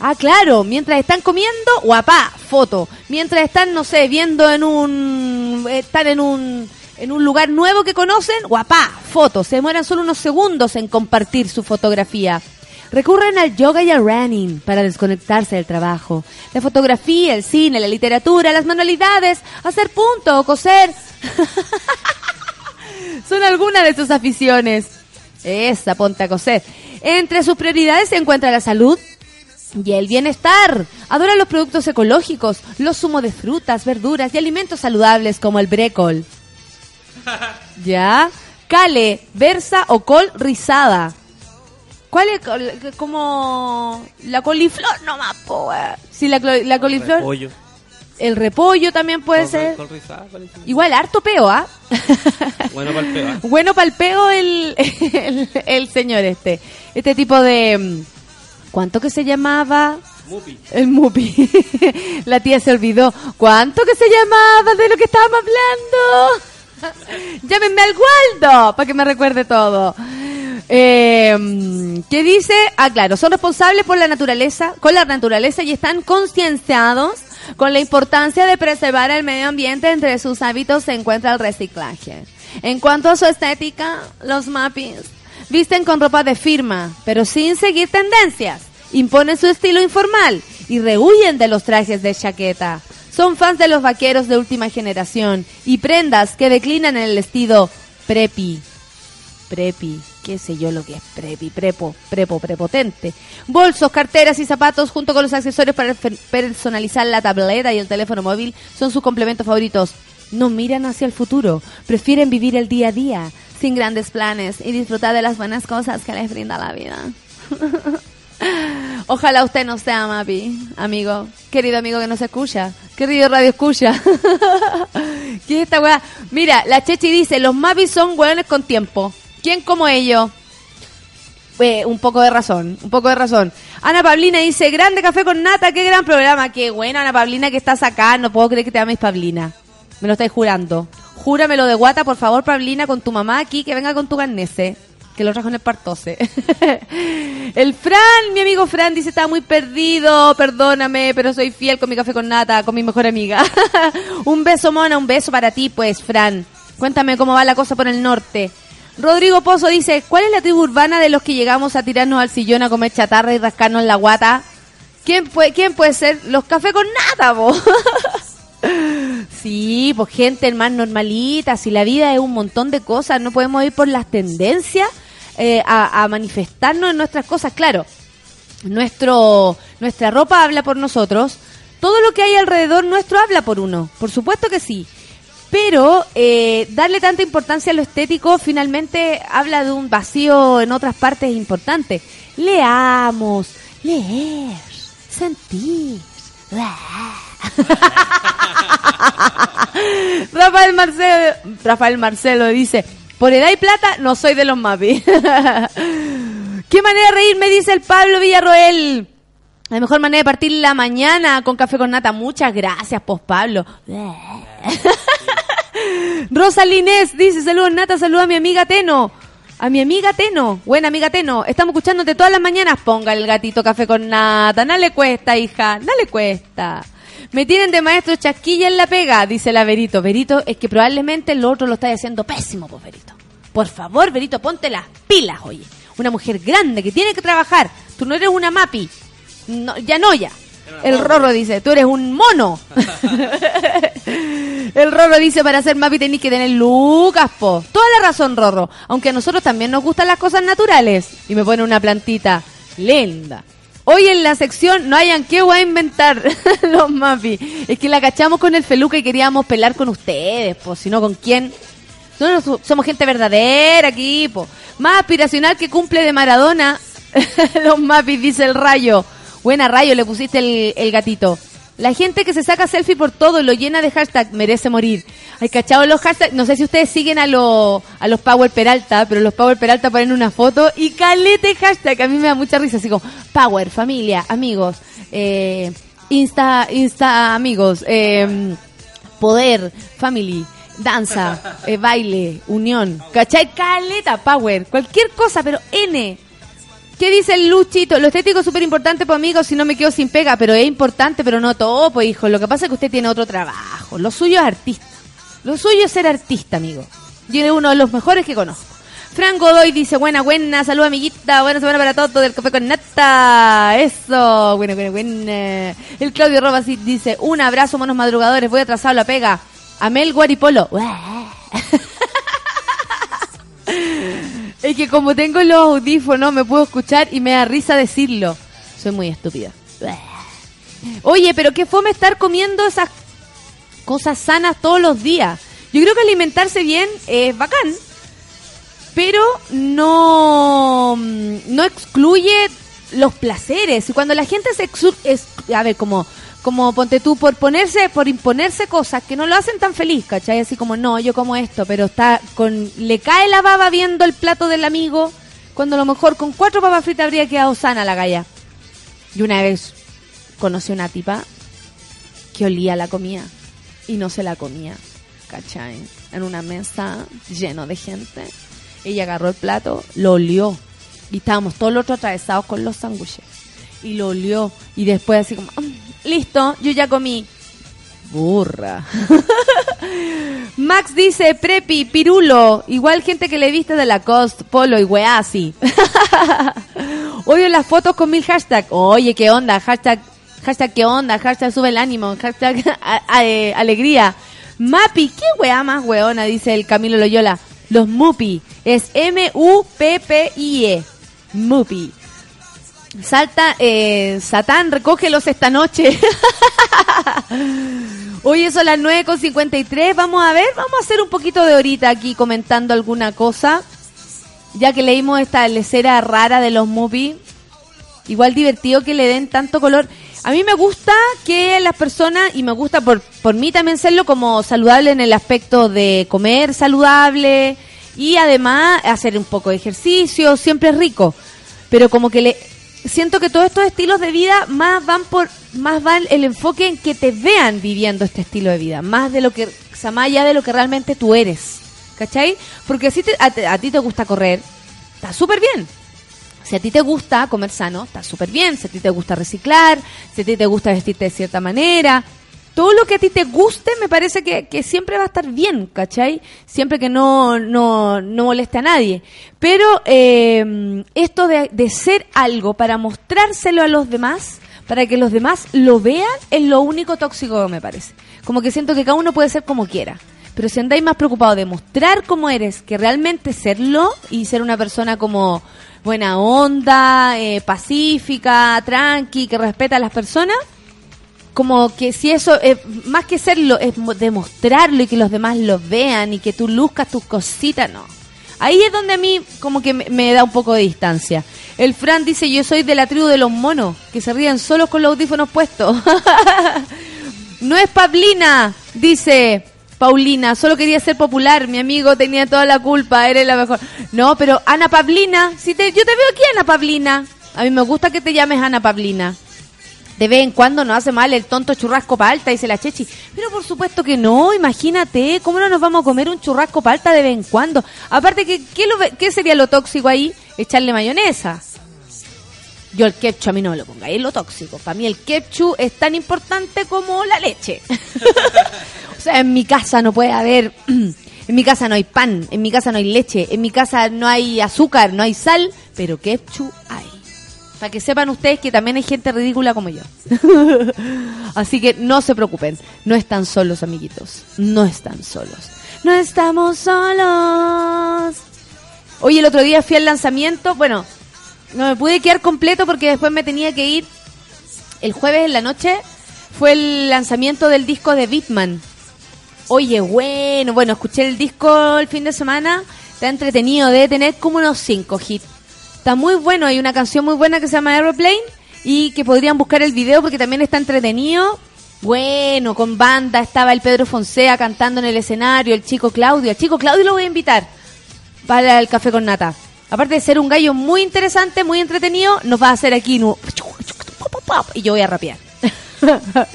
Ah, claro, mientras están comiendo, guapá, foto. Mientras están, no sé, viendo en un... Están en un... En un lugar nuevo que conocen, guapá, foto. Se demoran solo unos segundos en compartir su fotografía. Recurren al yoga y al running para desconectarse del trabajo. La fotografía, el cine, la literatura, las manualidades, hacer punto o coser. Son algunas de sus aficiones. Esa, ponte a coser. Entre sus prioridades se encuentra la salud y el bienestar. Adora los productos ecológicos, los zumos de frutas, verduras y alimentos saludables como el brécol. ¿Ya? Cale, versa o col rizada. ¿Cuál es? Como la coliflor nomás, po. Sí, la, coliflor. Repollo. El repollo también puede Col- ser. col rizada, parece. Igual, harto peo, ¿ah? Bueno, para el peo. ¿ah? bueno para el peo el, el, el señor este. Este tipo de... mm, ¿Cuánto que se llamaba? Mupi. El Mupi. La tía se olvidó. ¿Cuánto que se llamaba de lo que estábamos hablando? Llámenme al Waldo para que me recuerde todo. Eh, ¿Qué dice? Ah, claro, son responsables por la naturaleza, con la naturaleza y están concienciados con la importancia de preservar el medio ambiente. Entre sus hábitos se encuentra el reciclaje. En cuanto a su estética, los mapis visten con ropa de firma, pero sin seguir tendencias. Imponen su estilo informal y rehuyen de los trajes de chaqueta. Son fans de los vaqueros de última generación y prendas que declinan en el estilo preppy. Prepi, qué sé yo lo que es prepi, prepo, prepo, prepotente. Bolsos, carteras y zapatos junto con los accesorios para personalizar la tableta y el teléfono móvil son sus complementos favoritos. No miran hacia el futuro, prefieren vivir el día a día, sin grandes planes y disfrutar de las buenas cosas que les brinda la vida. Ojalá usted no sea Mapi, amigo, querido amigo que nos escucha, querido radio escucha. ¿Qué es esta weá? Mira, la Chechi dice, los Mapis son weones con tiempo. ¿Quién como ellos? Eh, un poco de razón, un poco de razón. Ana Pablina dice, grande café con nata, qué gran programa. Qué bueno, Ana Pablina, que estás acá. No puedo creer que te llames Pablina. Me lo estáis jurando. Júramelo de guata, por favor, Pablina, con tu mamá aquí, que venga con tu carnese. Que lo trajo en el partose. el Fran, mi amigo Fran, dice, estaba muy perdido, perdóname, pero soy fiel con mi café con nata, con mi mejor amiga. un beso, mona, un beso para ti, pues, Fran. Cuéntame cómo va la cosa por el norte. Rodrigo Pozo dice, ¿cuál es la tribu urbana de los que llegamos a tirarnos al sillón a comer chatarra y rascarnos la guata? ¿Quién puede, quién puede ser? Los cafés con nata, po. sí, pues gente más normalita, si la vida es un montón de cosas, no podemos ir por las tendencias eh, a, a manifestarnos en nuestras cosas, claro. Nuestro, nuestra ropa habla por nosotros, todo lo que hay alrededor nuestro habla por uno, por supuesto que sí. Pero eh, darle tanta importancia a lo estético finalmente habla de un vacío en otras partes importantes. Leamos, leer, sentir. Rafael Marcelo, Rafael Marcelo dice, por edad y plata no soy de los mapis. ¿Qué manera de reír me dice el Pablo Villarroel? La mejor manera de partir la mañana con café con nata. Muchas gracias, pues Pablo. Rosa Linés dice, saludos Nata, saludos a mi amiga Teno. A mi amiga Teno, buena amiga Teno, estamos escuchándote todas las mañanas. Ponga el gatito café con nata, no le cuesta, hija, no le cuesta. Me tienen de maestro chasquilla en la pega, dice la Verito. Verito, es que probablemente lo otro lo está haciendo pésimo, pues Verito. Por favor, Verito, ponte las pilas, oye. Una mujer grande que tiene que trabajar. Tú no eres una mapi. No, ya no, ya. El Rorro dice, tú eres un mono. El Rorro dice, para ser mapi tenés que tener lucas, po. Toda la razón, Rorro. Aunque a nosotros también nos gustan las cosas naturales. Y me pone una plantita linda. Hoy en la sección no hayan qué voy a inventar los mapi. Es que la cachamos con el feluca y queríamos pelar con ustedes, po. Si no, ¿con quién? Nosotros somos gente verdadera aquí, po. Más aspiracional que cumple de Maradona. los mapis, dice el rayo. Buena rayo, le pusiste el, el gatito. La gente que se saca selfie por todo y lo llena de hashtag merece morir. Hay cachado los hashtags. No sé si ustedes siguen a, los a los Power Peralta, pero los Power Peralta ponen una foto y calete hashtag. A mí me da mucha risa. Así como Power, familia, amigos, eh, Insta, Insta, amigos, eh, poder, family, danza, eh, baile, unión. ¿Cachai? Caleta, Power, cualquier cosa, pero N. ¿Qué dice el Luchito? Lo estético es súper importante, pues amigos, si no me quedo sin pega, pero es importante, pero no todo, pues hijo. Lo que pasa es que usted tiene otro trabajo. Lo suyo es artista. Lo suyo es ser artista, amigo. Yo es uno de los mejores que conozco. Fran Godoy dice, buena, buena, salud amiguita, buena semana para todos del café con nata. Eso, buena, buena, buena. El Claudio Robas dice, un abrazo, monos madrugadores, voy atrasado la pega. Amel Guaripolo. es que como tengo los audífonos me puedo escuchar y me da risa decirlo. Soy muy estúpida. Oye, pero qué fome estar comiendo esas cosas sanas todos los días. Yo creo que alimentarse bien es bacán, pero no, no excluye los placeres. Y cuando la gente se es, a ver, como, como ponte tú, por ponerse, por imponerse cosas que no lo hacen tan feliz, ¿cachai? Así como, no, yo como esto, pero está con, le cae la baba viendo el plato del amigo, cuando a lo mejor con cuatro papas fritas habría quedado sana la galla. Y una vez conocí una tipa que olía la comida y no se la comía, ¿cachai? En una mesa lleno de gente. Ella agarró el plato, lo olió y estábamos todos los otros atravesados con los sándwiches. Y lo olió y después así como, "Mm, listo, yo ya comí. Burra. Max dice, prepi, pirulo, igual gente que le viste de la cost, polo y weá así. Odio las fotos con mil hashtags. Oye, ¿qué onda? Hashtag, hashtag ¿qué onda? Hashtag sube el ánimo. Hashtag a- a- eh, alegría. Mapi, ¿qué weá más weona? Dice el Camilo Loyola. Los Mupi. Es M-U-P-P-I-E. Mupi. Salta, eh, Satán, recógelos esta noche. Hoy son las 9.53. Vamos a ver, vamos a hacer un poquito de horita aquí comentando alguna cosa. Ya que leímos esta lecera rara de los movies. Igual divertido que le den tanto color. A mí me gusta que las personas, y me gusta por, por mí también serlo como saludable en el aspecto de comer saludable y además hacer un poco de ejercicio, siempre es rico. Pero como que le siento que todos estos estilos de vida más van por más van el enfoque en que te vean viviendo este estilo de vida, más de lo que sea, más allá de lo que realmente tú eres. ¿Cachai? Porque si te- a, a ti te gusta correr, está súper bien. Si a ti te gusta comer sano, está súper bien. Si a ti te gusta reciclar, si a ti te gusta vestirte de cierta manera, todo lo que a ti te guste me parece que, siempre va a estar bien, ¿cachai? Siempre que no, no, no moleste a nadie. Pero eh, esto de, de ser algo para mostrárselo a los demás, para que los demás lo vean, es lo único tóxico que me parece. Como que siento que cada uno puede ser como quiera. Pero si andáis más preocupados de mostrar cómo eres que realmente serlo y ser una persona como buena onda, eh, pacífica, tranqui, que respeta a las personas, como que si eso, es más que serlo, es mo- demostrarlo y que los demás lo vean y que tú luzcas tus cositas, no. Ahí es donde a mí como que me, da un poco de distancia. El Fran dice, yo soy de la tribu de los monos, que se ríen solos con los audífonos puestos. no es Pablina, dice Paulina, solo quería ser popular, mi amigo tenía toda la culpa, eres la mejor. No, pero Ana Pablina, si te, yo te veo aquí Ana Pablina. A mí me gusta que te llames Ana Pablina. De vez en cuando no hace mal el tonto churrasco palta, dice la Chechi. Pero por supuesto que no, imagínate, ¿cómo no nos vamos a comer un churrasco palta de vez en cuando? Aparte, que, ¿qué, ¿qué sería lo tóxico ahí? Echarle mayonesa. Yo el ketchup a mí no me lo ponga, es lo tóxico. Para mí el ketchup es tan importante como la leche. o sea, en mi casa no puede haber... En mi casa no hay pan, en mi casa no hay leche, en mi casa no hay azúcar, no hay sal, pero ketchup hay. Para que sepan ustedes que también hay gente ridícula como yo. Así que no se preocupen, no están solos, amiguitos. No están solos. No estamos solos. Hoy el otro día fui al lanzamiento, bueno, no me pude quedar completo porque después me tenía que ir. El jueves en la noche fue el lanzamiento del disco de Bitman. Oye, bueno, bueno, escuché el disco el fin de semana, está entretenido, debe tener como unos 5 hits. Está muy bueno, hay una canción muy buena que se llama Aeroplane y que podrían buscar el video porque también está entretenido. Bueno, con banda estaba el Pedro Fonsea cantando en el escenario, el chico Claudio. El chico Claudio lo voy a invitar para el café con nata. Aparte de ser un gallo muy interesante, muy entretenido, nos va a hacer aquí y yo voy a rapear.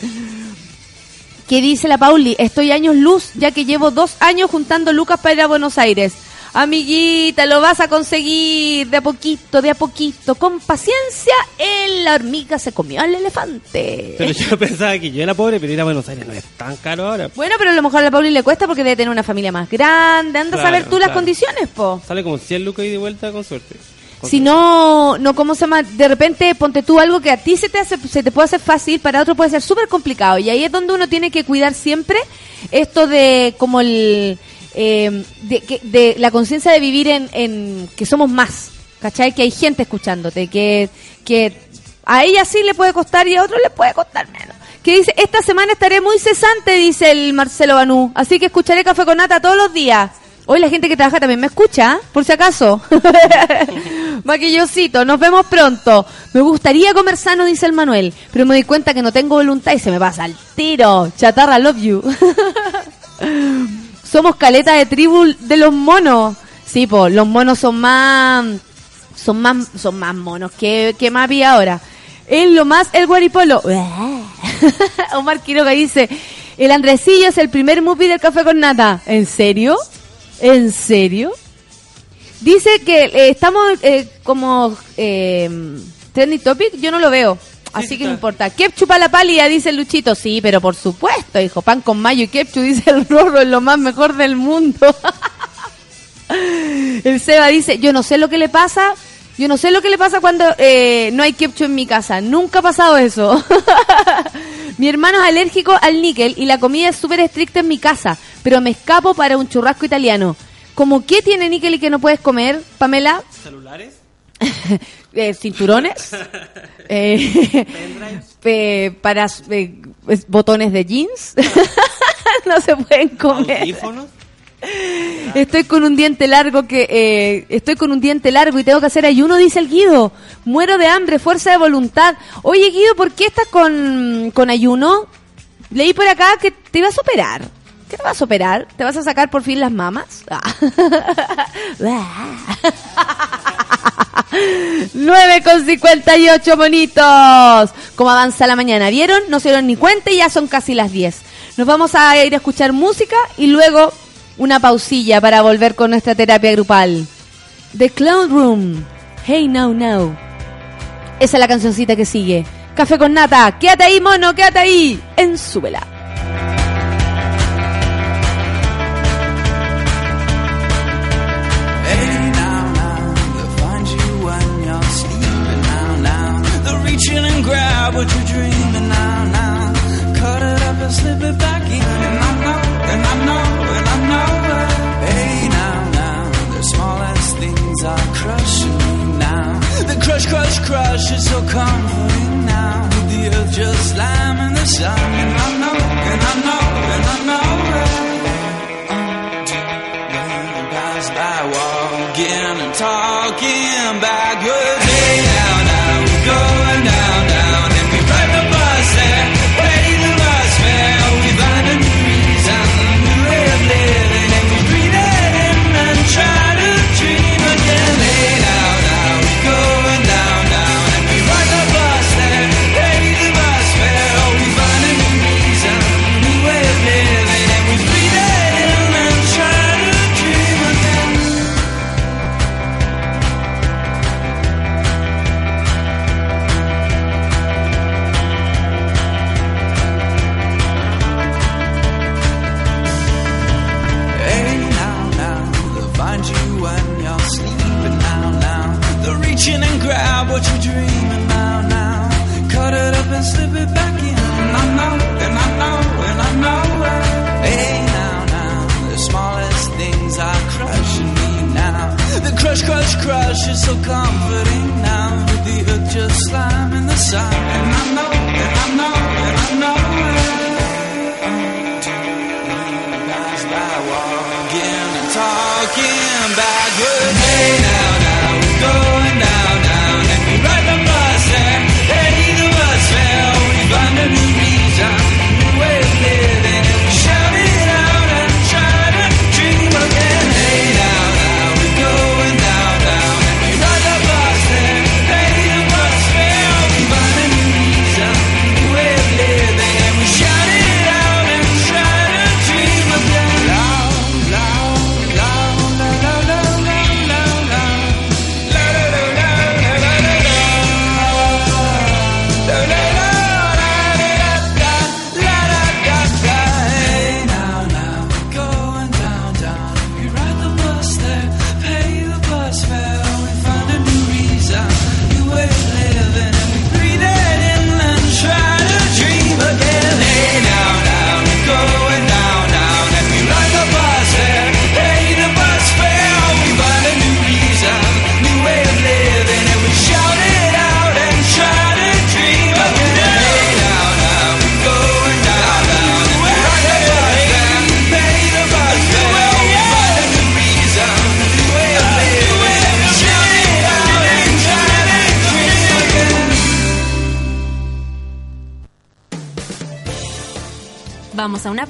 ¿Qué dice la Pauli? Estoy años luz, ya que llevo dos años juntando lucas para ir a Buenos Aires. Amiguita, lo vas a conseguir de a poquito, de a poquito. Con paciencia, el- la hormiga se comió al elefante. Pero yo pensaba que yo era pobre, pero ir a Buenos Aires no es tan caro ahora. Bueno, pero a lo mejor a la Pauli le cuesta porque debe tener una familia más grande. Anda a saber tú las condiciones, po. Sale como 100 lucas y de vuelta con suerte. Con Si no, no, ¿cómo se llama? De repente ponte tú algo que a ti se te hace, se te puede hacer fácil, para otro puede ser súper complicado. Y ahí es donde uno tiene que cuidar siempre esto de como el, eh, de, la conciencia de vivir en, que somos más, ¿cachai? Que hay gente escuchándote, que, que a ella sí le puede costar y a otros le puede costar menos. Que dice, esta semana estaré muy cesante, dice el Marcelo Banú, así que escucharé Café con Nata todos los días. Hoy la gente que trabaja también me escucha, por si acaso. Maquillosito, nos vemos pronto. Me gustaría comer sano, dice el Manuel, pero me doy cuenta que no tengo voluntad y se me pasa el tiro. Chatarra, love you. Somos caleta de tribu de los monos. Sí, po, los monos son más son más son más monos que, que Mapi ahora. Es lo más el guaripolo. Omar Quiroga dice, el Andresillo es el primer mupi del café con nata. ¿En serio? ¿En serio? Dice que eh, estamos eh, como eh, trending topic, yo no lo veo. Así sí que no importa. Ketchup a la pálida, dice el Luchito. Sí, pero por supuesto, hijo. Pan con mayo y ketchup, dice el Rorro, es lo más mejor del mundo. el Seba dice, yo no sé lo que le pasa. Yo no sé lo que le pasa cuando eh, no hay ketchup en mi casa. Nunca ha pasado eso. mi hermano es alérgico al níquel y la comida es súper estricta en mi casa. Pero me escapo para un churrasco italiano. ¿Cómo qué tiene níquel y que no puedes comer, Pamela? ¿Celulares? Eh, cinturones, eh, eh, para eh, pues, botones de jeans, no se pueden comer. ¿Audífonos? Estoy con un diente largo que eh, estoy con un diente largo y tengo que hacer ayuno, dice el Guido. Muero de hambre, fuerza de voluntad. Oye Guido, ¿por qué estás con, con ayuno? Leí por acá que te ibas a operar. ¿Qué te vas a operar? ¿Te vas a sacar por fin las mamas? Ah. 9 con 58 bonitos. ¿Cómo avanza la mañana? ¿Vieron? No se dieron ni cuenta y ya son casi las 10. Nos vamos a ir a escuchar música y luego una pausilla para volver con nuestra terapia grupal. The Cloud Room. Hey Now Now. Esa es la cancioncita que sigue. Café con nata. Quédate ahí, mono, quédate ahí. En súbela. What you're dreaming. Now, now, cut it up and slip it back in. And I know, and I know, and I know. Hey, now, now, the smallest things are crushing me now. The crush, crush, crush is so comforting now. With the earth just slamming the sun. And I know, crush, is so comforting now.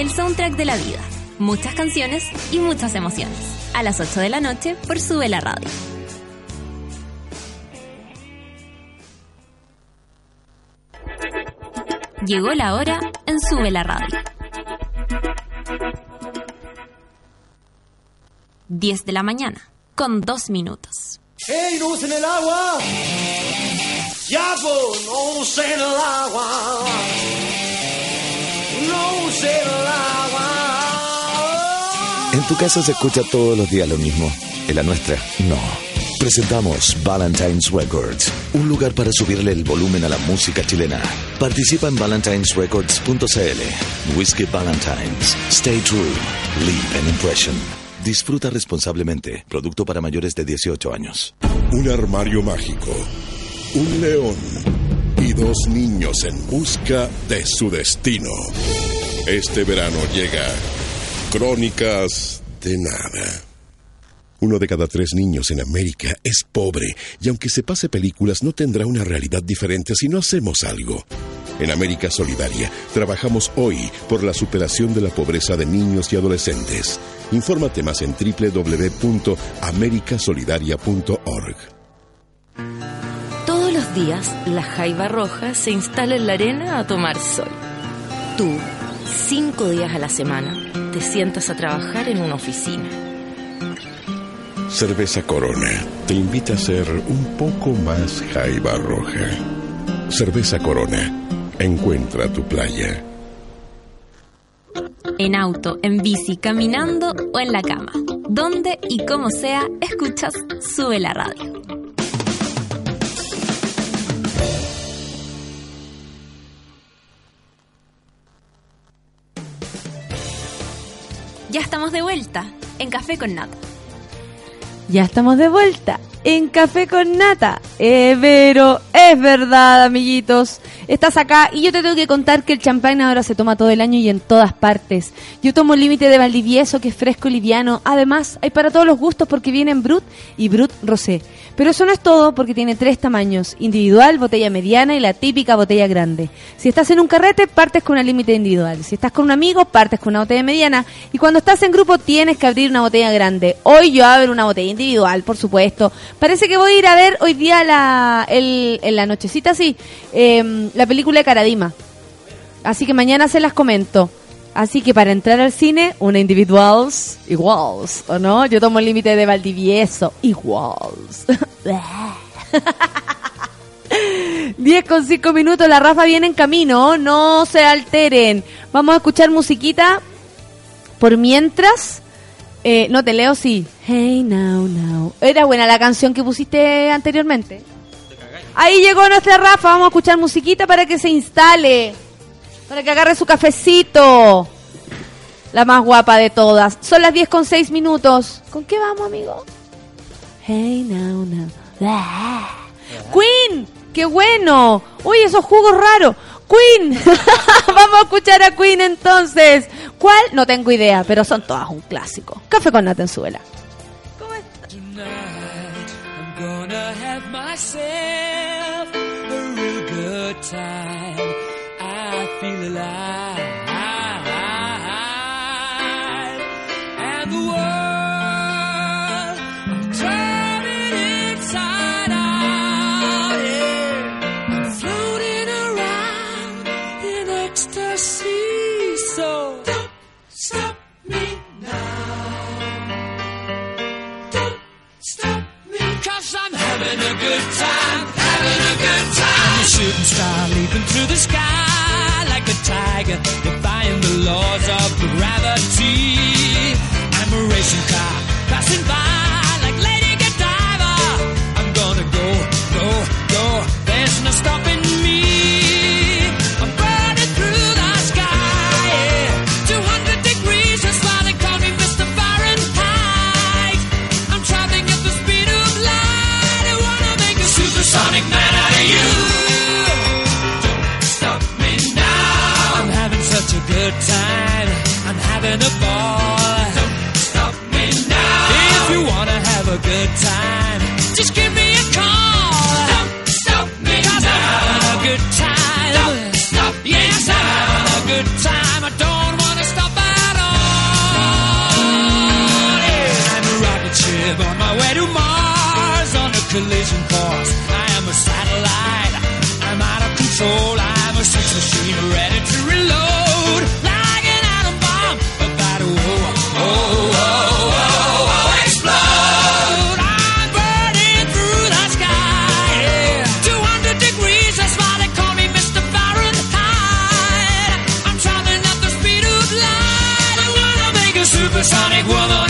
El soundtrack de la vida. Muchas canciones y muchas emociones. A las 8 de la noche por Sube la Radio. Llegó la hora en Sube la Radio. 10 de la mañana, con 2 minutos. ¡Ey, no usen el agua! ¡Ya, pues, no usen el agua! En tu casa se escucha todos los días lo mismo. En la nuestra, no. Presentamos Valentine's Records, un lugar para subirle el volumen a la música chilena. Participa en valentinesrecords.cl. Whiskey Valentines. Stay true. Leave an impression. Disfruta responsablemente. Producto para mayores de 18 años. Un armario mágico, un león y dos niños en busca de su destino. Este verano llega Crónicas de Nada. Uno de cada tres niños en América es pobre y aunque se pase películas no tendrá una realidad diferente si no hacemos algo. En América Solidaria trabajamos hoy por la superación de la pobreza de niños y adolescentes. Infórmate más en www.americasolidaria.org. Todos los días, la jaiba roja se instala en la arena a tomar sol. Tú, cinco días a la semana, te sientas a trabajar en una oficina. Cerveza Corona te invita a ser un poco más jaiba roja. Cerveza Corona, encuentra tu playa. En auto, en bici, caminando o en la cama. Donde y como sea, escuchas Sube la Radio. Estamos de vuelta en Café con Nata. Ya estamos de vuelta en Café con Nata. Eh, pero es verdad, amiguitos. Estás acá y yo te tengo que contar que el champán ahora se toma todo el año y en todas partes. Yo tomo el límite de Valdivieso, que es fresco y liviano. Además, hay para todos los gustos porque vienen Brut y Brut Rosé. Pero eso no es todo porque tiene tres tamaños. Individual, botella mediana y la típica botella grande. Si estás en un carrete, partes con una límite individual. Si estás con un amigo, partes con una botella mediana. Y cuando estás en grupo, tienes que abrir una botella grande. Hoy yo abro una botella individual, por supuesto. Parece que voy a ir a ver hoy día la, el- en la nochecita, sí, em, la película de Caradima. Así que mañana se las comento. Así que para entrar al cine, una individuals, iguals, ¿o no? Yo tomo el límite de Valdivieso, iguals. 10 con 5 minutos, la Rafa viene en camino, no se alteren. Vamos a escuchar musiquita por mientras. Eh, no te leo, sí. Hey now, now. Era buena la canción que pusiste anteriormente. Ahí llegó nuestra Rafa, vamos a escuchar musiquita para que se instale. Para que agarre su cafecito. La más guapa de todas. Son las 10 con 6 minutos. ¿Con qué vamos, amigo? Hey now, now. Queen, qué bueno. Uy, esos jugos raros. Queen. Vamos a escuchar a Queen entonces. ¿Cuál? No tengo idea, pero son todas un clásico. Café con nata en suela. I'm gonna have myself a real good time. I feel alive. Good time, having a good time. I'm a shooting star leaping through the sky like a tiger, defying the laws of gravity. I'm a racing car passing by a good time, just give me a call. Don't stop me Cause I'm having a good time. Don't stop yes, I'm having a good time. I don't wanna stop at all. Yeah, I'm a rocket ship on my way to Mars on a collision course. I am a satellite. I'm out of control. I'm a sex machine ready to reload. Supersonic woman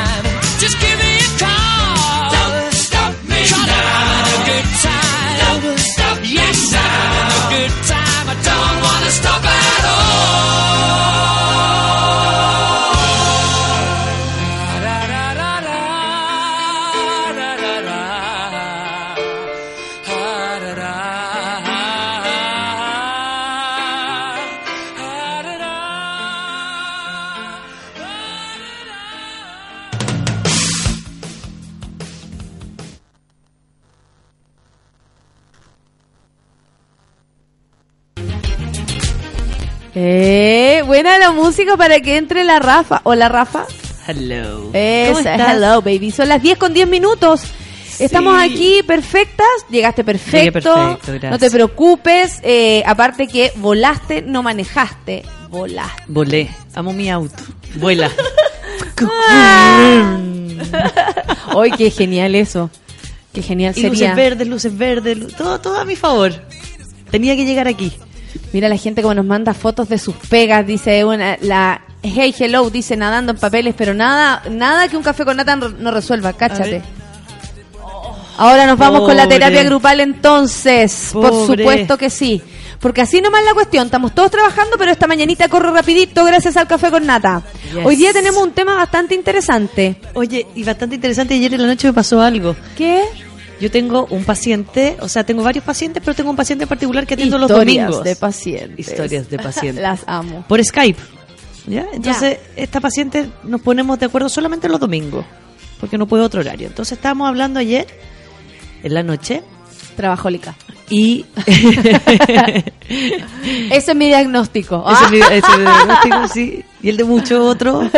música para que entre la Rafa. Hola Rafa. Hello. Esa, hello baby. Son las 10 con 10 minutos. Estamos aquí perfectas, llegaste perfecto, Llegué perfecto, gracias. no te preocupes, eh, aparte que volaste, no manejaste, volaste. Volé. Amo mi auto. Vuela. Hoy qué genial eso, qué genial Y sería. luces verdes, luces verdes, todo, todo a mi favor. Tenía que llegar aquí. Mira la gente como nos manda fotos de sus pegas, dice una, la Hey Hello dice nadando en papeles, pero nada, nada que un café con nata no resuelva, cáchate. Ahora nos vamos con la terapia grupal entonces, por supuesto que sí. Porque así nomás la cuestión, estamos todos trabajando, pero esta mañanita corre rapidito gracias al café con nata. Yes. Hoy día tenemos un tema bastante interesante. Oye, y bastante interesante, ayer en la noche me pasó algo. ¿Qué? Yo tengo un paciente, o sea, tengo varios pacientes, pero tengo un paciente en particular que atiendo los Historias domingos. de pacientes. Historias de pacientes. Las amo. Por Skype. ¿Ya? Entonces, esta paciente nos ponemos de acuerdo solamente los domingos, porque no puede otro horario. Entonces, estábamos hablando ayer, en la noche, Trabajólica. y... Ese es mi diagnóstico. Ese es mi- ese es mi diagnóstico, sí. Y el de muchos otros.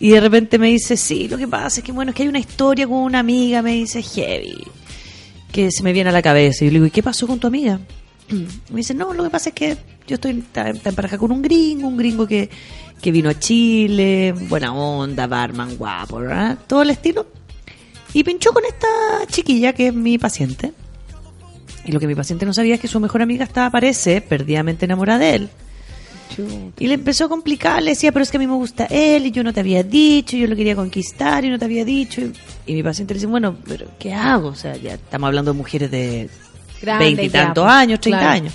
Y de repente me dice, sí, lo que pasa es que, bueno, es que hay una historia con una amiga, me dice, heavy, que se me viene a la cabeza. Y yo le digo, ¿y qué pasó con tu amiga? Me dice, no, lo que pasa es que yo estoy está en pareja con un gringo, un gringo que, que vino a Chile, buena onda, barman, guapo. Todo el estilo. Y pinchó con esta chiquilla que es mi paciente. Y lo que mi paciente no sabía es que su mejor amiga estaba, parece, perdidamente enamorada de él. Y le empezó a complicar, le decía, pero es que a mí me gusta él y yo no te había dicho, yo lo quería conquistar y no te había dicho. Y, mi paciente le dice, bueno, pero ¿qué hago? O sea, ya estamos hablando de mujeres de Grande veinte y ya, tantos pues, años, 30 claro. años.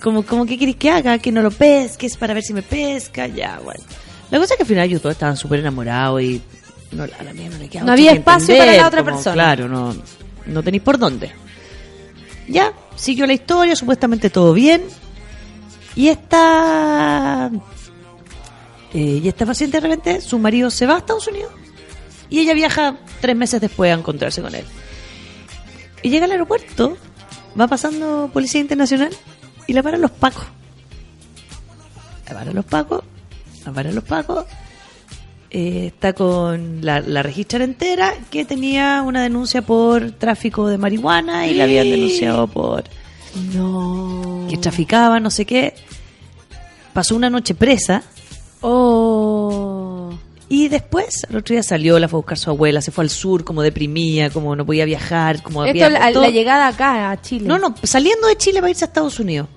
Como, como que querés que haga, que no lo pesques para ver si me pesca, ya, bueno. La cosa es que al final ellos todos estaban súper enamorados y no, a la mía no le queda No mucho había espacio entender, para la otra como, persona. Claro, no, no tenéis por dónde. Ya, siguió la historia, supuestamente todo bien. Y esta. eh, y esta paciente de repente, su marido se va a Estados Unidos. Y ella viaja tres meses después a encontrarse con él. Y llega al aeropuerto, va pasando Policía Internacional y la paran los pacos. La paran los pacos, la paran los pacos. eh, está con la, la entera que tenía una denuncia por tráfico de marihuana y la habían denunciado por No. Que traficaba, no sé qué. Pasó una noche presa Oh. y después, al otro día salió, la fue a buscar su abuela, se fue al sur como deprimía, como no podía viajar, como Esto había... la, todo- la llegada acá a Chile. No, no, saliendo de Chile para irse a Estados Unidos.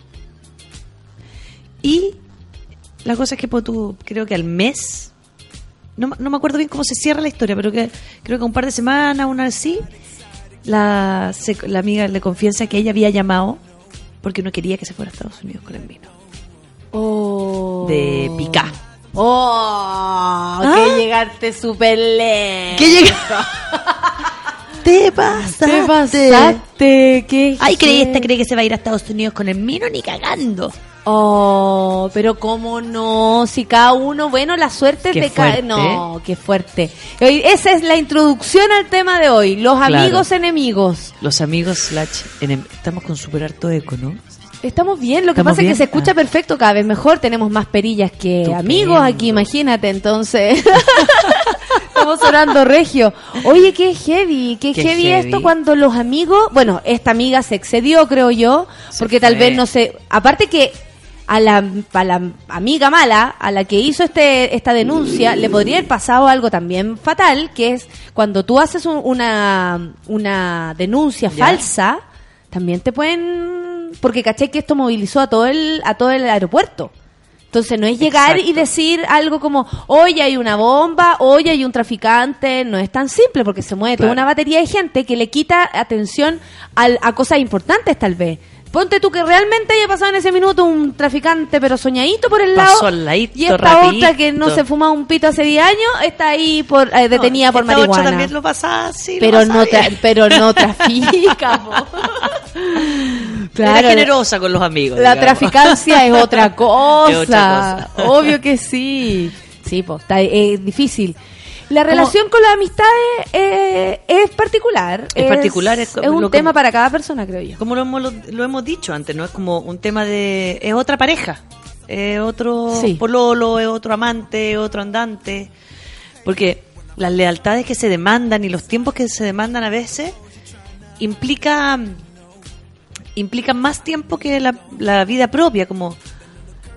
Y la cosa es que pues, tú, creo que al mes, no, me- no me acuerdo bien cómo se cierra la historia, pero que creo que un par de semanas, una así, la, se- la amiga le confiesa que ella había llamado porque no quería que se fuera a Estados Unidos con el vino. Oh. De Picá. Oh, ¿Ah? que llegarte súper lejos. ¿Qué llega? ¿Te pasaste? Te pasaste, qué Ay, cree, esta cree que se va a ir a Estados Unidos con el vino ni cagando. Oh, pero cómo no, si cada uno, bueno, la suerte Qué de cada... No, qué fuerte. Esa es la introducción al tema de hoy, los Claro. amigos enemigos. Los amigos slash enem- estamos con super harto eco, ¿no? Estamos bien, lo que ¿Estamos pasa es que se escucha Ah. perfecto cada vez mejor, tenemos más perillas que Estupendo. amigos aquí, imagínate, entonces estamos sonando regio. Oye, qué heavy, qué, Qué heavy, heavy. esto cuando los amigos, bueno, esta amiga se excedió, creo yo, Se porque tal vez no sé, aparte que a la, a la amiga mala, a la que hizo este esta denuncia, le podría haber pasado algo también fatal, que es cuando tú haces un- una, una denuncia Ya. falsa, también te pueden porque caché que esto movilizó a todo el a todo el aeropuerto entonces no es llegar Exacto. y decir algo como hoy hay una bomba hoy hay un traficante no es tan simple porque se mueve toda una batería de gente que le quita atención al- a cosas importantes tal vez ponte tú que realmente haya pasado en ese minuto un traficante pero soñadito por el Pasó lado al ladito, y esta rapidito. otra que no se fumaba un pito hace 10 años está ahí por eh, detenida No, por esta otra marihuana también lo así. lo pero no tra- pero no trafica po. Era generosa con los amigos. La digamos. traficancia es otra cosa. Es otra cosa. Obvio que sí. Sí, pues está es difícil. La relación con las amistades eh, es particular. Es particular, es Es, un que- tema para cada persona, creo yo. Como lo hemos, lo, lo hemos dicho antes, ¿no? Es como un tema de... Es otra pareja. Es otro Sí. pololo, es otro amante, es otro andante. Porque las lealtades que se demandan y los tiempos que se demandan a veces implica implican más tiempo que la, la vida propia, como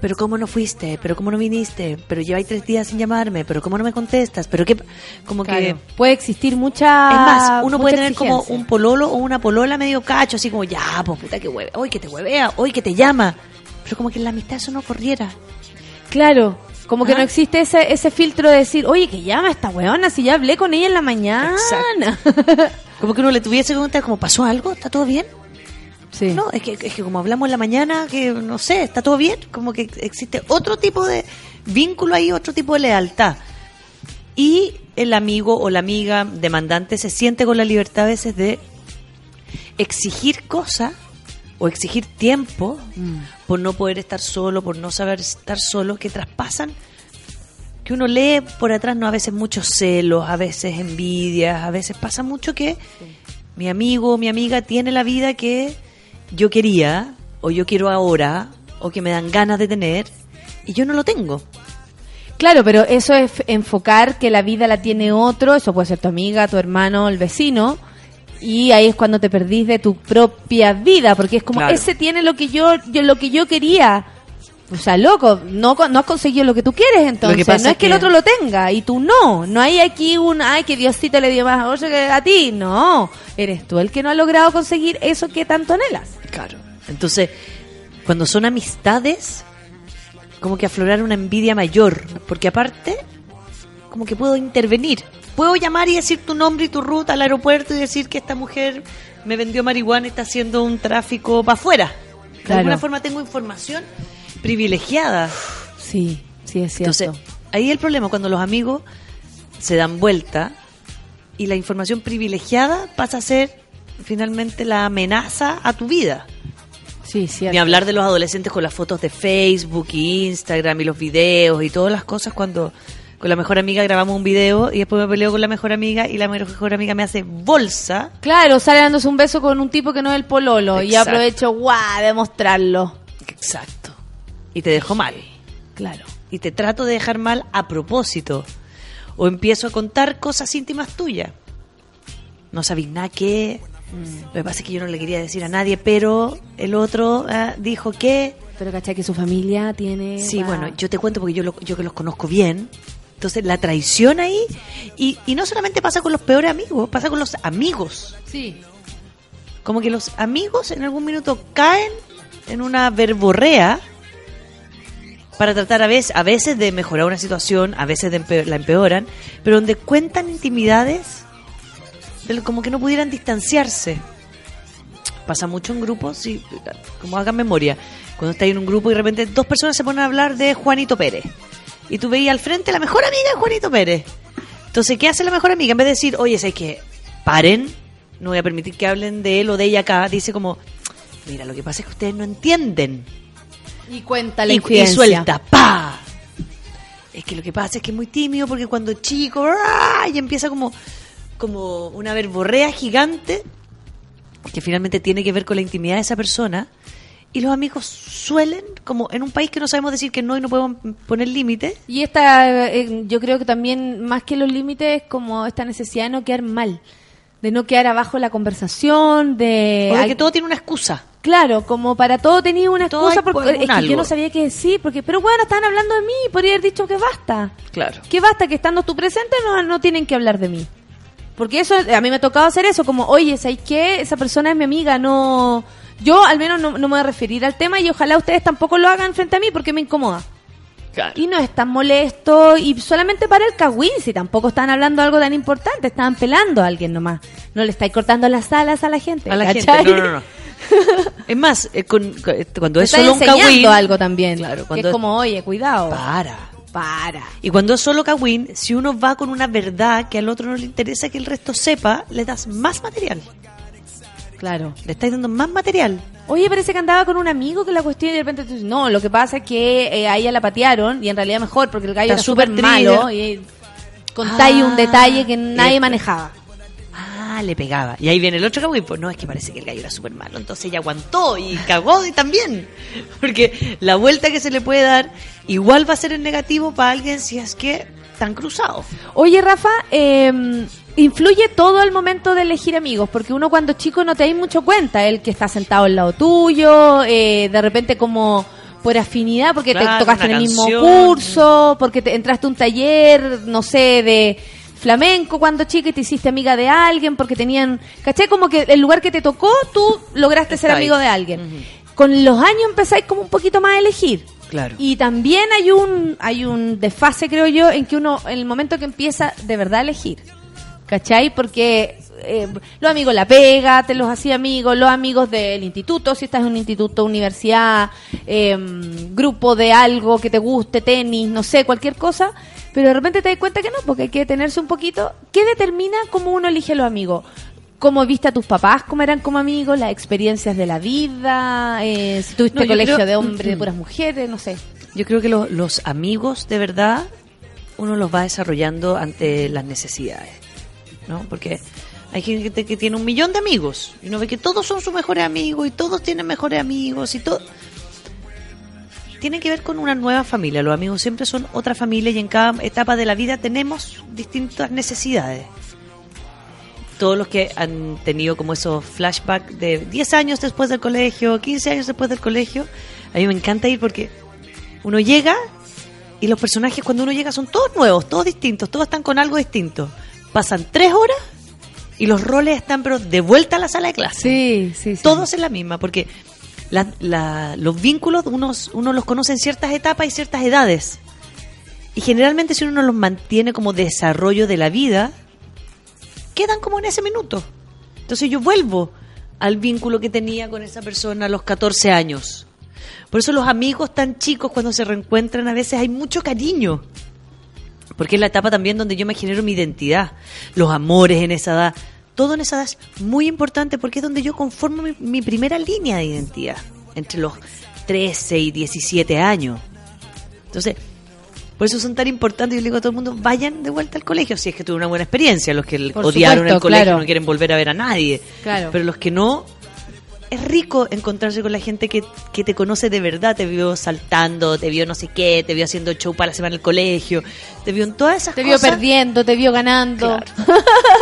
pero cómo no fuiste, pero cómo no viniste, pero lleváis tres días sin llamarme, pero cómo no me contestas, pero qué, como que puede existir mucha. es más, uno puede tener como un pololo o una polola medio cacho, así como, ya, pues puta que hueve, hoy que te huevea, hoy que te llama. Pero como que en la amistad eso no corriera. Claro. Como que ¿Ah? no existe ese, ese filtro de decir, oye, que llama esta weona si ya hablé con ella en la mañana. Como que uno le tuviese que preguntar, como, ¿pasó algo? ¿Está todo bien? Sí. No, es que, es que como hablamos en la mañana, que no sé, ¿está todo bien? Como que existe otro tipo de vínculo ahí, otro tipo de lealtad. Y el amigo o la amiga demandante se siente con la libertad a veces de exigir cosas o exigir tiempo Mm. por no poder estar solo, por no saber estar solo, que traspasan, que uno lee por atrás, no a veces muchos celos, a veces envidias, a veces pasa mucho que mi amigo o mi amiga tiene la vida que yo quería, o yo quiero ahora, o que me dan ganas de tener, y yo no lo tengo. Claro, pero eso es enfocar que la vida la tiene otro, eso puede ser tu amiga, tu hermano, el vecino, y ahí es cuando te perdís de tu propia vida, porque es como Claro. ese tiene lo que yo, yo lo que yo quería. O sea, loco, no, no has conseguido lo que tú quieres entonces. no es es que el otro lo tenga y tú no. No hay aquí un, ay, que Diosito le dio más a que a ti. No, eres tú el que no ha logrado conseguir eso que tanto anhelas. Claro. Entonces, cuando son amistades, como que aflorar una envidia mayor, porque aparte, como que puedo intervenir. Puedo llamar y decir tu nombre y tu ruta al aeropuerto y decir que esta mujer me vendió marihuana y está haciendo un tráfico para afuera. De Claro. alguna forma tengo información privilegiada. Sí, sí es cierto. Entonces, ahí el problema cuando los amigos se dan vuelta y la información privilegiada pasa a ser finalmente la amenaza a tu vida. sí, cierto. Ni hablar de los adolescentes con las fotos de Facebook y Instagram y los videos y todas las cosas cuando con la mejor amiga grabamos un video y después me peleo con la mejor amiga y la mejor amiga me hace bolsa. Claro, sale dándose un beso con un tipo que no es el pololo y aprovecho, guau, de mostrarlo. Exacto. Y te dejo mal. Claro. Y te trato de dejar mal a propósito. O empiezo a contar cosas íntimas tuyas. No sabéis nada que... Lo que pasa es que yo no le quería decir a nadie, pero el otro ah, dijo que... Pero cachai que su familia tiene... Sí, va- bueno, yo te cuento porque yo, lo- yo que los conozco bien. Entonces, la traición ahí, y, y no solamente pasa con los peores amigos, pasa con los amigos. Sí. Como que los amigos en algún minuto caen en una verborrea para tratar a veces, a veces de mejorar una situación, a veces de la empeoran, pero donde cuentan intimidades del- como que no pudieran distanciarse. Pasa mucho en grupos, y como hagan memoria, cuando estás en un grupo y de repente dos personas se ponen a hablar de Juanito Pérez. Y tú veías al frente la mejor amiga de Juanito Pérez. Entonces, ¿qué hace la mejor amiga? En vez de decir, oye, ¿sabes qué? Paren, no voy a permitir que hablen de él o de ella acá, dice como, mira, lo que pasa es que ustedes no entienden. Y cuenta la Y, y suelta, ¡pa! Es que lo que pasa es que es muy tímido porque cuando chico, ¡ah! y empieza como, como una verborrea gigante que finalmente tiene que ver con la intimidad de esa persona. Y los amigos suelen, como en un país que no sabemos decir que no y no podemos poner límites, Y esta, eh, yo creo que también, más que los límites, es como esta necesidad de no quedar mal, de no quedar abajo la conversación, de... o de que todo tiene una excusa. Claro, como para todo tenía una Todo excusa, porque algún es que algo. yo no sabía qué decir, porque, pero bueno, estaban hablando de mí, podría haber dicho que basta. Claro. Que basta, que estando tú presente no, no tienen que hablar de mí. Porque eso, a mí me ha tocado hacer eso, como, oye, ¿sabes qué? Esa persona es mi amiga, no... Yo al menos no, no me voy a referir al tema y ojalá ustedes tampoco lo hagan frente a mí porque me incomoda. Y no es tan molesto y solamente para el cagüín, si tampoco están hablando de algo tan importante, estaban pelando a alguien nomás. No le estáis cortando las alas a la gente. A la ¿cachai? gente, no, no, no. Es más, eh, con- con- cuando es solo un cagüín... algo también. Claro, que cuando es como, oye, cuidado. Para. Para. Y cuando es solo cagüín, si uno va con una verdad que al otro no le interesa que el resto sepa, le das más material. Claro. Le estáis dando más material. Oye, parece que andaba con un amigo que la cuestión y de repente tú no, lo que pasa es que eh, a ella la patearon y en realidad mejor porque el gallo Está era súper malo y contáis Ah, un detalle que nadie eh, manejaba. Ah, le pegaba. Y ahí viene el otro cagüín. Pues no, es que parece que el gallo era súper malo. Entonces ella aguantó y cagó y también. Porque la vuelta que se le puede dar igual va a ser en negativo para alguien si es que están cruzados. Oye, Rafa, eh, influye todo al momento de elegir amigos, porque uno cuando chico no te da mucho cuenta, el que está sentado al lado tuyo, eh, de repente como por afinidad, porque Claro, te tocaste en el mismo canción. curso, porque te entraste a un taller, no sé, de flamenco cuando chica y te hiciste amiga de alguien, porque tenían, ¿cachai? Como que el lugar que te tocó, tú lograste ser amigo de alguien. Con los años empezáis como un poquito más a elegir. Claro. Y también hay un hay un desfase, creo yo, en que uno, en el momento que empieza de verdad a elegir. ¿Cachai? Porque eh, los amigos la pega, te los hacía amigos, los amigos del instituto, si estás en un instituto, universidad, eh, grupo de algo que te guste, tenis, no sé, cualquier cosa, pero de repente te das cuenta que no, porque hay que detenerse un poquito. ¿Qué determina cómo uno elige a los amigos? ¿Cómo viste a tus papás, cómo eran como amigos, las experiencias de la vida, eh, si tuviste No, colegio creo- de hombres, de puras mujeres, no sé. Yo creo que lo- los amigos de verdad uno los va desarrollando ante las necesidades, ¿no? Porque hay gente que tiene un millón de amigos y uno ve que todos son sus mejores amigos y todos tienen mejores amigos y todo. Tiene que ver con una nueva familia. Los amigos siempre son otra familia y en cada etapa de la vida tenemos distintas necesidades. Todos los que han tenido como esos flashbacks de 10 años después del colegio, 15 años después del colegio, a mí me encanta ir porque uno llega y los personajes cuando uno llega son todos nuevos, todos distintos, todos están con algo distinto. Pasan tres horas y los roles están pero de vuelta a la sala de clase. Sí, sí, sí. Todos en la misma, porque la- la- los vínculos unos, uno los conoce en ciertas etapas y ciertas edades. Y generalmente si uno no los mantiene como desarrollo de la vida, quedan como en ese minuto. Entonces yo vuelvo al vínculo que tenía con esa persona a los 14 años. Por eso los amigos tan chicos cuando se reencuentran a veces hay mucho cariño. Porque es la etapa también donde yo me genero mi identidad. Los amores en esa edad. Todo en esa edad es muy importante porque es donde yo conformo mi, mi primera línea de identidad. Entre los 13 y 17 años. Entonces, por eso son tan importantes. Yo le digo a todo el mundo, vayan de vuelta al colegio. Si es que tuve una buena experiencia. Los que Por odiaron supuesto, el colegio claro. no quieren volver a ver a nadie. Claro. Pero los que no, es rico encontrarse con la gente que, que te conoce de verdad, te vio saltando, te vio no sé qué, te vio haciendo show para la semana en el colegio, te vio en todas esas Te vio cosas. perdiendo, te vio ganando.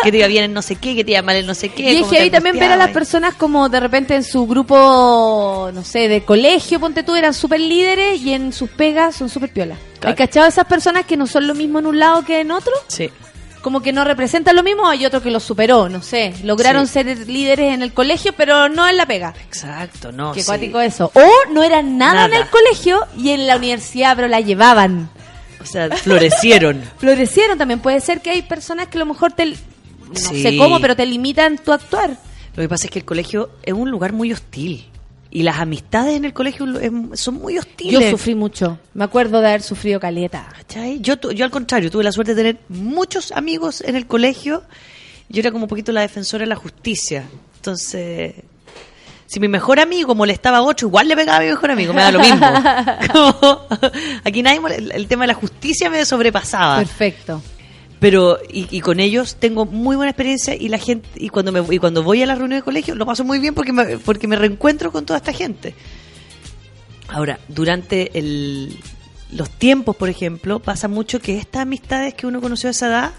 que te iba bien en no sé qué, que te iba mal en no sé qué. Y es que te ahí también ver a las personas como de repente en su grupo, no sé, de colegio, ponte tú, eran súper líderes y en sus pegas son súper piolas. Claro. ¿Hay cachado esas personas que no son lo mismo en un lado que en otro? Sí. Como que no representan lo mismo, hay otro que los superó, no sé. Lograron Sí. ser líderes en el colegio, pero no en la pega. Exacto, no. Qué sí. cuático eso. O no eran nada, en el colegio y en la universidad, pero la llevaban. O sea, florecieron. Florecieron también. Puede ser que hay personas que a lo mejor te... No Sí. sé cómo, pero te limitan tu actuar. Lo que pasa es que el colegio es un lugar muy hostil. Y las amistades en el colegio es- son muy hostiles. Yo sufrí mucho. Me acuerdo de haber sufrido caleta. ¿Cachai? Yo, yo al contrario, tuve la suerte de tener muchos amigos en el colegio. Yo era como un poquito la defensora de la justicia. Entonces, si mi mejor amigo molestaba a otro, igual le pegaba a mi mejor amigo, me da lo mismo. Como, aquí nadie, el tema de la justicia me sobrepasaba. Perfecto. Pero, y, y con ellos tengo muy buena experiencia y la gente, y cuando me y cuando voy a la reunión de colegio, lo paso muy bien porque me, porque me reencuentro con toda esta gente. Ahora, durante el, los tiempos, por ejemplo, pasa mucho que estas amistades que uno conoció a esa edad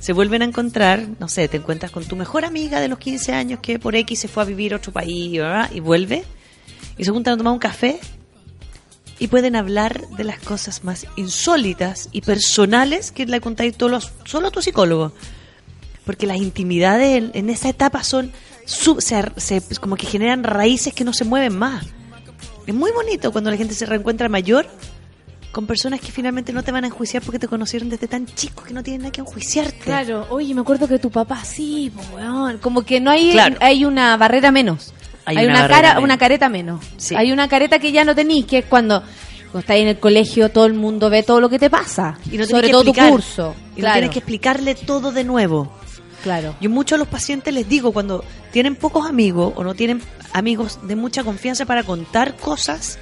se vuelven a encontrar, no sé, te encuentras con tu mejor amiga de los 15 años que por X se fue a vivir a otro país, ¿verdad? Y vuelve, y se juntan a tomar un café y pueden hablar de las cosas más insólitas y personales que le contáis todos solo a tu psicólogo. Porque las intimidades en, en esa etapa son sub- se, se- como que generan raíces que no se mueven más. Es muy bonito cuando la gente se reencuentra mayor con personas que finalmente no te van a enjuiciar porque te conocieron desde tan chico que no tienen nada que enjuiciarte. Claro, oye, me acuerdo que tu papá sí, weón. Como que no hay, Claro. hay una barrera menos. Hay Hay, una cara, menos. una careta menos. Sí. Hay una careta que ya no tenís, que es cuando, cuando estás en el colegio todo el mundo ve todo lo que te pasa. Y no sobre que todo tu curso. Y no claro, tienes que explicarle todo de nuevo. claro. Yo mucho a los pacientes les digo cuando tienen pocos amigos o no tienen amigos de mucha confianza para contar cosas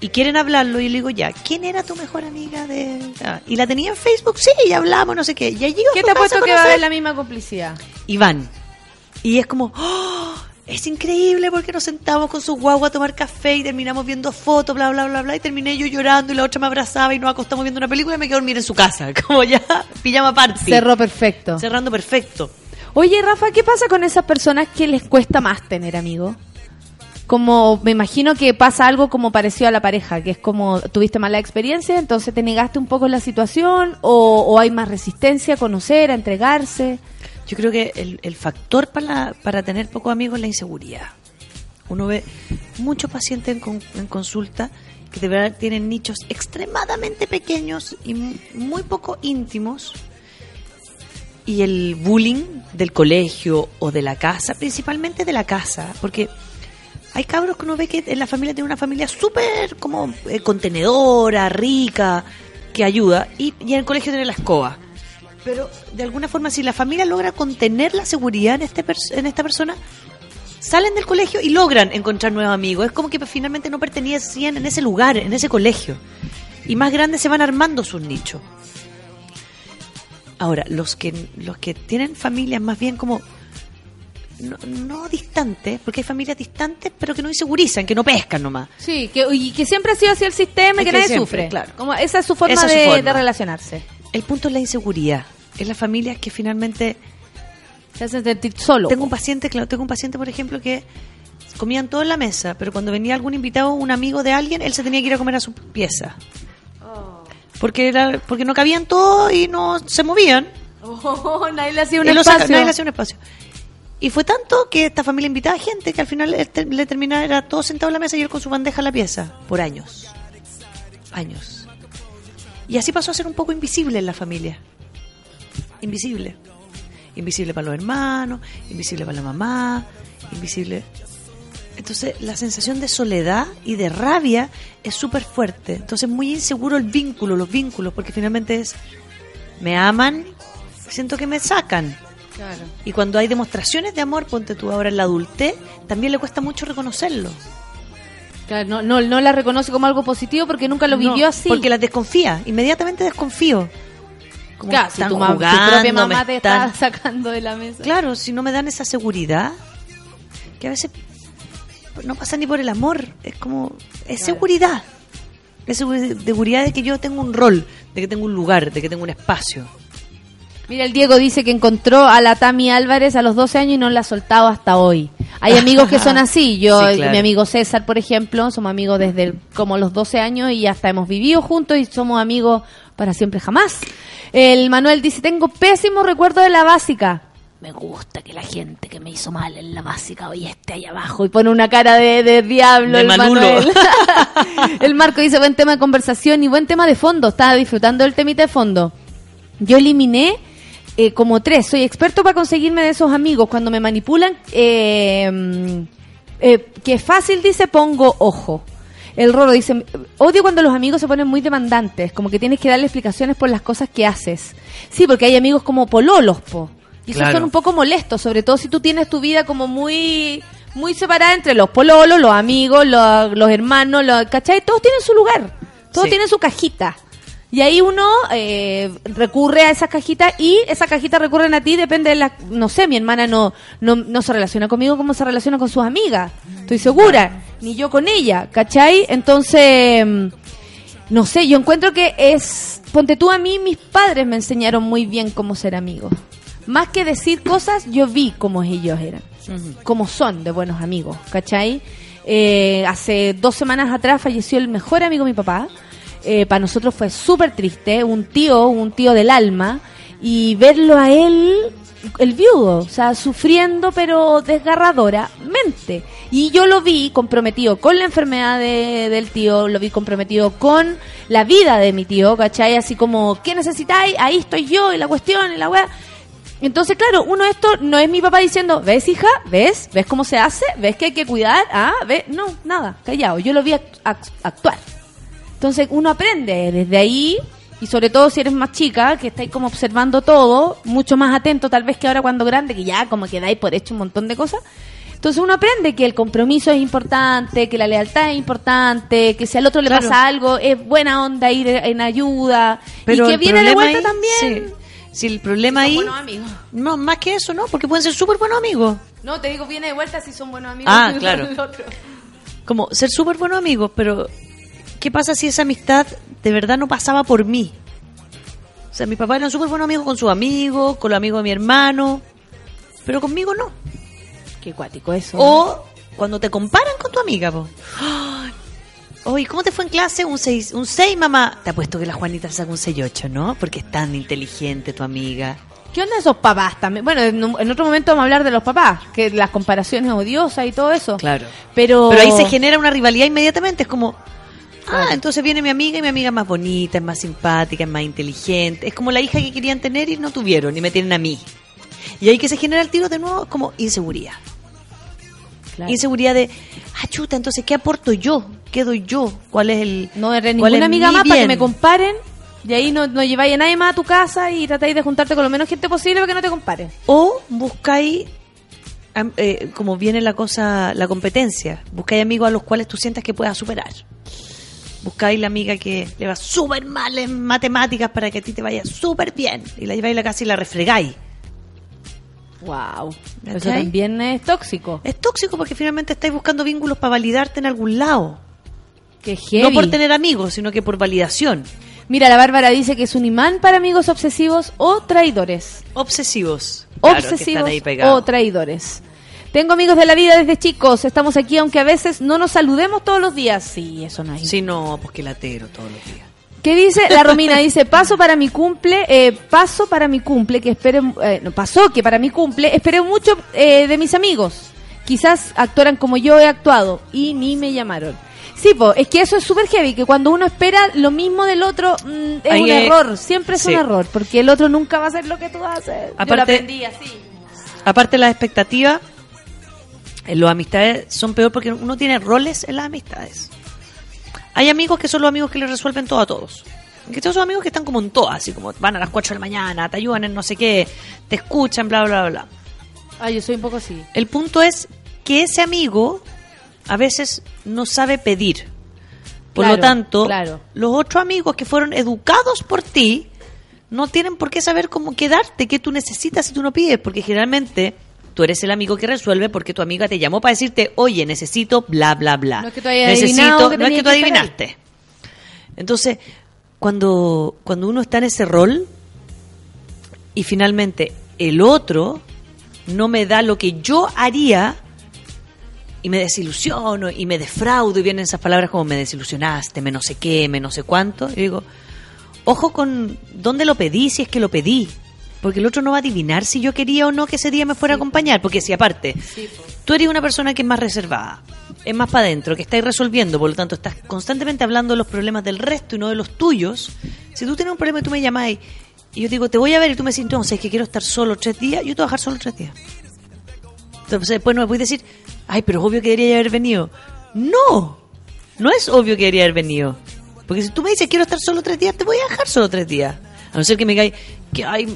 y quieren hablarlo y le digo ya, ¿quién era tu mejor amiga de...? Ah, y la tenía en Facebook, sí, y hablamos, no sé qué. Y allí ¿Qué te ha puesto que va a haber la misma complicidad? Y van. Y es como, ¡oh! Es increíble porque nos sentamos con su guagua a tomar café y terminamos viendo fotos, bla, bla, bla, bla, y terminé yo llorando y la otra me abrazaba y nos acostamos viendo una película y me quedé a dormir en su casa, como ya, pijama party. Cerró perfecto. Cerrando perfecto. Oye, Rafa, ¿qué pasa con esas personas que les cuesta más tener amigos? Como me imagino que pasa algo como parecido a la pareja, que es como tuviste mala experiencia, entonces te negaste un poco en la situación, o, o hay más resistencia a conocer, a entregarse. Yo creo que el, el factor para, para tener pocos amigos es la inseguridad. Uno ve muchos pacientes en, con- en consulta que de verdad tienen nichos extremadamente pequeños y mu- muy poco íntimos. Y el bullying del colegio o de la casa, principalmente de la casa, porque hay cabros que uno ve que en la familia tiene una familia súper como eh, contenedora, rica, que ayuda, y, y en el colegio tiene la escoba. Pero de alguna forma, si la familia logra contener la seguridad en, este en esta persona, salen del colegio y logran encontrar nuevos amigos. Es como que finalmente no pertenecían en ese lugar, en ese colegio. Y más grandes se van armando sus nichos. Ahora, los que, los que tienen familias más bien como no, no distantes, porque hay familias distantes, pero que no insegurizan, que no pescan nomás. Sí, que, y que siempre ha sido así el sistema y que, que nadie siempre, sufre. claro. Como esa es su forma, Esa es su de, forma. de relacionarse. El punto es la inseguridad. Es las familias que finalmente Se hacen sentir solo. Tengo un paciente, claro, tengo un paciente, por ejemplo, que comían todo en la mesa, pero cuando venía algún invitado, un amigo de alguien, él se tenía que ir a comer a su pieza. Porque era, porque no cabían todos y no se movían. Oh, nadie le hacía un saca- espacio. nadie le hacía un espacio. Y fue tanto que esta familia invitaba gente que al final le terminaba, era todo sentado en la mesa y él con su bandeja en la pieza. Por años. Años. Y así pasó a ser un poco invisible en la familia. Invisible. Invisible para los hermanos, invisible para la mamá, invisible. Entonces la sensación de soledad y de rabia es súper fuerte. Entonces muy inseguro el vínculo, los vínculos, porque finalmente es, me aman, siento que me sacan. Claro. Y cuando hay demostraciones de amor, ponte tú ahora en la adultez, también le cuesta mucho reconocerlo. Claro, no, no, no la reconoce como algo positivo porque nunca lo No, vivió así. Porque las desconfía, inmediatamente desconfío. Como Claro, si están tu, propia mamá te están- está sacando de la mesa. Claro, si no me dan esa seguridad, que a veces no pasa ni por el amor, es como, es seguridad. Es seguri- seguridad de que yo tengo un rol, de que tengo un lugar, de que tengo un espacio. Mira, el Diego dice que encontró a la Tami Álvarez a los 12 años y no la ha soltado hasta hoy. Hay amigos que son así. Yo, Sí, claro. mi amigo César, por ejemplo, somos amigos desde el- como los 12 años y hasta hemos vivido juntos y somos amigos para siempre jamás. El Manuel dice, tengo pésimo recuerdo de la básica. Me gusta que la gente que me hizo mal en la básica hoy esté ahí abajo y pone una cara de, de diablo De el Manulo. Manuel. el Marco dice, buen tema de conversación y buen tema de fondo. Estaba disfrutando del temita de fondo. Yo eliminé eh, como tres. Soy experto para conseguirme de esos amigos. Cuando me manipulan, eh, mm, eh, que fácil, dice, pongo ojo. El Roro dice, odio cuando los amigos se ponen muy demandantes, como que tienes que darle explicaciones por las cosas que haces. Sí, porque hay amigos como pololos, po. Y esos son un poco molestos, sobre todo si tú tienes tu vida como muy muy separada entre los pololos, los amigos, los, los hermanos, los, ¿cachai? Todos tienen su lugar, todos Sí. tienen su cajita. Y ahí uno eh, recurre a esas cajitas y esas cajitas recurren a ti, depende de la... No sé, mi hermana no, no, no se relaciona conmigo como se relaciona con sus amigas, estoy segura, ni yo con ella, ¿cachai? Entonces, mm, no sé, yo encuentro que es... Ponte tú a mí, mis padres me enseñaron muy bien cómo ser amigos. Más que decir cosas, yo vi cómo ellos eran, cómo son de buenos amigos, ¿cachai? Eh, hace dos semanas atrás falleció el mejor amigo de mi papá. Eh, para nosotros fue súper triste, un tío, un tío del alma, y verlo a él, el viudo, o sea, sufriendo pero desgarradoramente. Y yo lo vi comprometido con la enfermedad de- del tío, lo vi comprometido con la vida de mi tío, ¿cachai? Así como, ¿qué necesitáis? Ahí estoy yo, y la cuestión, y la weá. Entonces, claro, uno de esto no es mi papá diciendo, ¿ves, hija? ¿Ves? ¿Ves cómo se hace? ¿Ves que hay que cuidar? Ah, ¿ves? No, nada, callado. Yo lo vi act- act- actuar. Entonces, uno aprende desde ahí, y sobre todo si eres más chica, que estáis como observando todo, mucho más atento tal vez que ahora cuando grande, que ya como que dais por hecho un montón de cosas. Entonces uno aprende que el compromiso es importante, que la lealtad es importante, que si al otro le Claro. pasa algo, es buena onda ir en ayuda, Pero y que viene de vuelta ahí- también. sí. Si el problema Son ahí... buenos amigos. No, más que eso, ¿no? Porque pueden ser súper buenos amigos. No, te digo, viene de vuelta si son buenos amigos. Ah, claro. Como ser súper buenos amigos, pero ¿qué pasa si esa amistad de verdad no pasaba por mí? O sea, mis papás eran súper buenos amigos con sus amigos, con los amigos de mi hermano, pero conmigo no. Qué cuático eso. O cuando te comparan con tu amiga, po. Oye, ¿cómo te fue en clase? Un 6, un 6, mamá. Te apuesto que la Juanita saca un 6 8, ¿no? Porque es tan inteligente tu amiga. ¿Qué onda esos papás también? Bueno, en otro momento vamos a hablar de los papás, que las comparaciones odiosas y todo eso. Claro. Pero, Pero ahí se genera una rivalidad inmediatamente. Es como, ah, entonces viene mi amiga y mi amiga es más bonita, es más simpática, es más inteligente. Es como la hija que querían tener y no tuvieron y me tienen a mí. Y ahí que se genera el tiro de nuevo es como inseguridad. Claro. Inseguridad de, ah, chuta, entonces, ¿qué aporto yo? ¿Qué doy yo? ¿Cuál es el. No eres ninguna amiga mi más para que me comparen. Y ahí no, no lleváis a nadie más a tu casa y tratáis de juntarte con lo menos gente posible para que no te comparen. O buscáis, eh, como viene la cosa, la competencia, buscáis amigos a los cuales tú sientas que puedas superar. Buscáis la amiga que le va súper mal en matemáticas para que a ti te vaya súper bien. Y la lleváis a la casa y la refregáis. Wow. Eso también es tóxico. Es tóxico porque finalmente estáis buscando vínculos para validarte en algún lado. Que heavy. No por tener amigos, sino que por validación. Mira, la Bárbara dice que es un imán para amigos obsesivos o traidores. Obsesivos. Claro, obsesivos o traidores. Tengo amigos de la vida desde chicos. Estamos aquí aunque a veces no nos saludemos todos los días. Sí, eso no hay. Si no, pues que latero todos los días. ¿Qué dice? La Romina dice, paso para mi cumple, eh, paso para mi cumple, que espere, eh, no, pasó que para mi cumple, esperé mucho eh, de mis amigos. Quizás actuaran como yo he actuado y ni me llamaron. Sí, po, es que eso es súper heavy, que cuando uno espera lo mismo del otro, mm, es Ahí un es- error, siempre es sí. un error, porque el otro nunca va a hacer lo que tú haces. Yo lo Aparte- aprendí así. Aparte las expectativas, las amistades son peor porque uno tiene roles en las amistades. Hay amigos que son los amigos que le resuelven todo a todos. Que todos son amigos que están como en todas, así como van a las 4 de la mañana, te ayudan en no sé qué, te escuchan, bla, bla, bla, bla. Ah, yo soy un poco así. El punto es que ese amigo a veces no sabe pedir. Por Claro, lo tanto, claro. los otros amigos que fueron educados por ti no tienen por qué saber cómo quedarte, qué tú necesitas si tú no pides, porque generalmente tú eres el amigo que resuelve porque tu amiga te llamó para decirte, oye, necesito bla, bla, bla. No es que tú que no es que tú ahí. adivinaste. Entonces, cuando, cuando uno está en ese rol y finalmente el otro no me da lo que yo haría y me desilusiono y me defraudo y vienen esas palabras como me desilusionaste, me no sé qué, me no sé cuánto, y digo, ojo con dónde lo pedí, si es que lo pedí. Porque el otro no va a adivinar si yo quería o no que ese día me fuera a acompañar. Porque si aparte, tú eres una persona que es más reservada, es más para adentro, que estáis resolviendo, por lo tanto estás constantemente hablando de los problemas del resto y no de los tuyos. Si tú tienes un problema y tú me llamáis y yo digo, te voy a ver y tú me dices, entonces es que quiero estar solo tres días, yo te voy a dejar solo tres días. Entonces después no me puedes decir, ay, pero es obvio que debería haber venido. No, no es obvio que debería haber venido. Porque si tú me dices quiero estar solo tres días, te voy a dejar solo tres días. A no ser que me digáis que ay,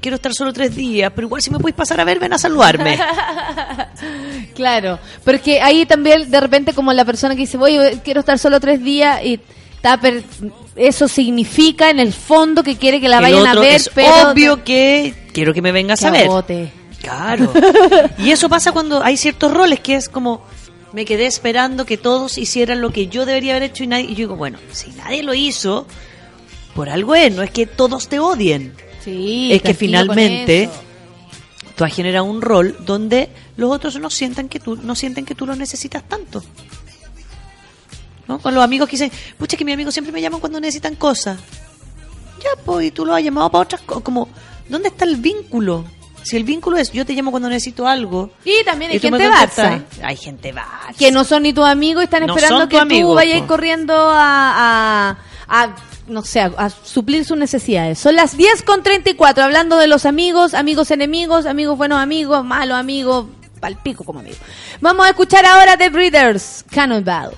quiero estar solo tres días, pero igual si me podéis pasar a ver, ven a saludarme. Claro, porque ahí también de repente como la persona que dice, oye, quiero estar solo tres días y está per- eso significa en el fondo que quiere que la El vayan a ver, es pero obvio que quiero que me vengas que a ver. Claro. Y eso pasa cuando hay ciertos roles que es como me quedé esperando que todos hicieran lo que yo debería haber hecho y nadie y yo digo, bueno, si nadie lo hizo, por algo es, no es que todos te odien. Sí, es que finalmente tú has generado un rol donde los otros no sientan que tú no sienten que tú los necesitas tanto. ¿No? Con los amigos que dicen, pucha, que mis amigos siempre me llaman cuando necesitan cosas. Ya, pues, y tú lo has llamado para otras cosas. Como, ¿dónde está el vínculo? Si el vínculo es, yo te llamo cuando necesito algo. Y también hay y gente Barça. Hay gente Barça. que no son ni tus amigos y están No esperando que tú vayas corriendo a, a, a, no sé, a, suplir sus necesidades. Son las 10 con 34, hablando de los amigos, amigos enemigos, amigos buenos amigos, malos amigos, palpico como amigos. Vamos a escuchar ahora The Breeders, Cannonball.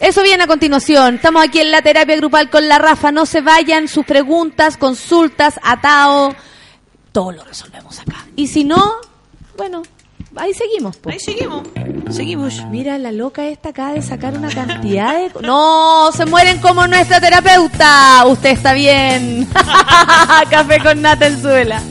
Eso viene a continuación. Estamos aquí en la terapia grupal con la Rafa. No se vayan sus preguntas, consultas, atao. Todo lo resolvemos acá. Y si no, bueno, ahí seguimos. po. Ahí seguimos. Seguimos. Mira, la loca esta acaba de sacar una cantidad de... ¡No! ¡Se mueren como nuestra terapeuta! Usted está bien. Café con nata en suela.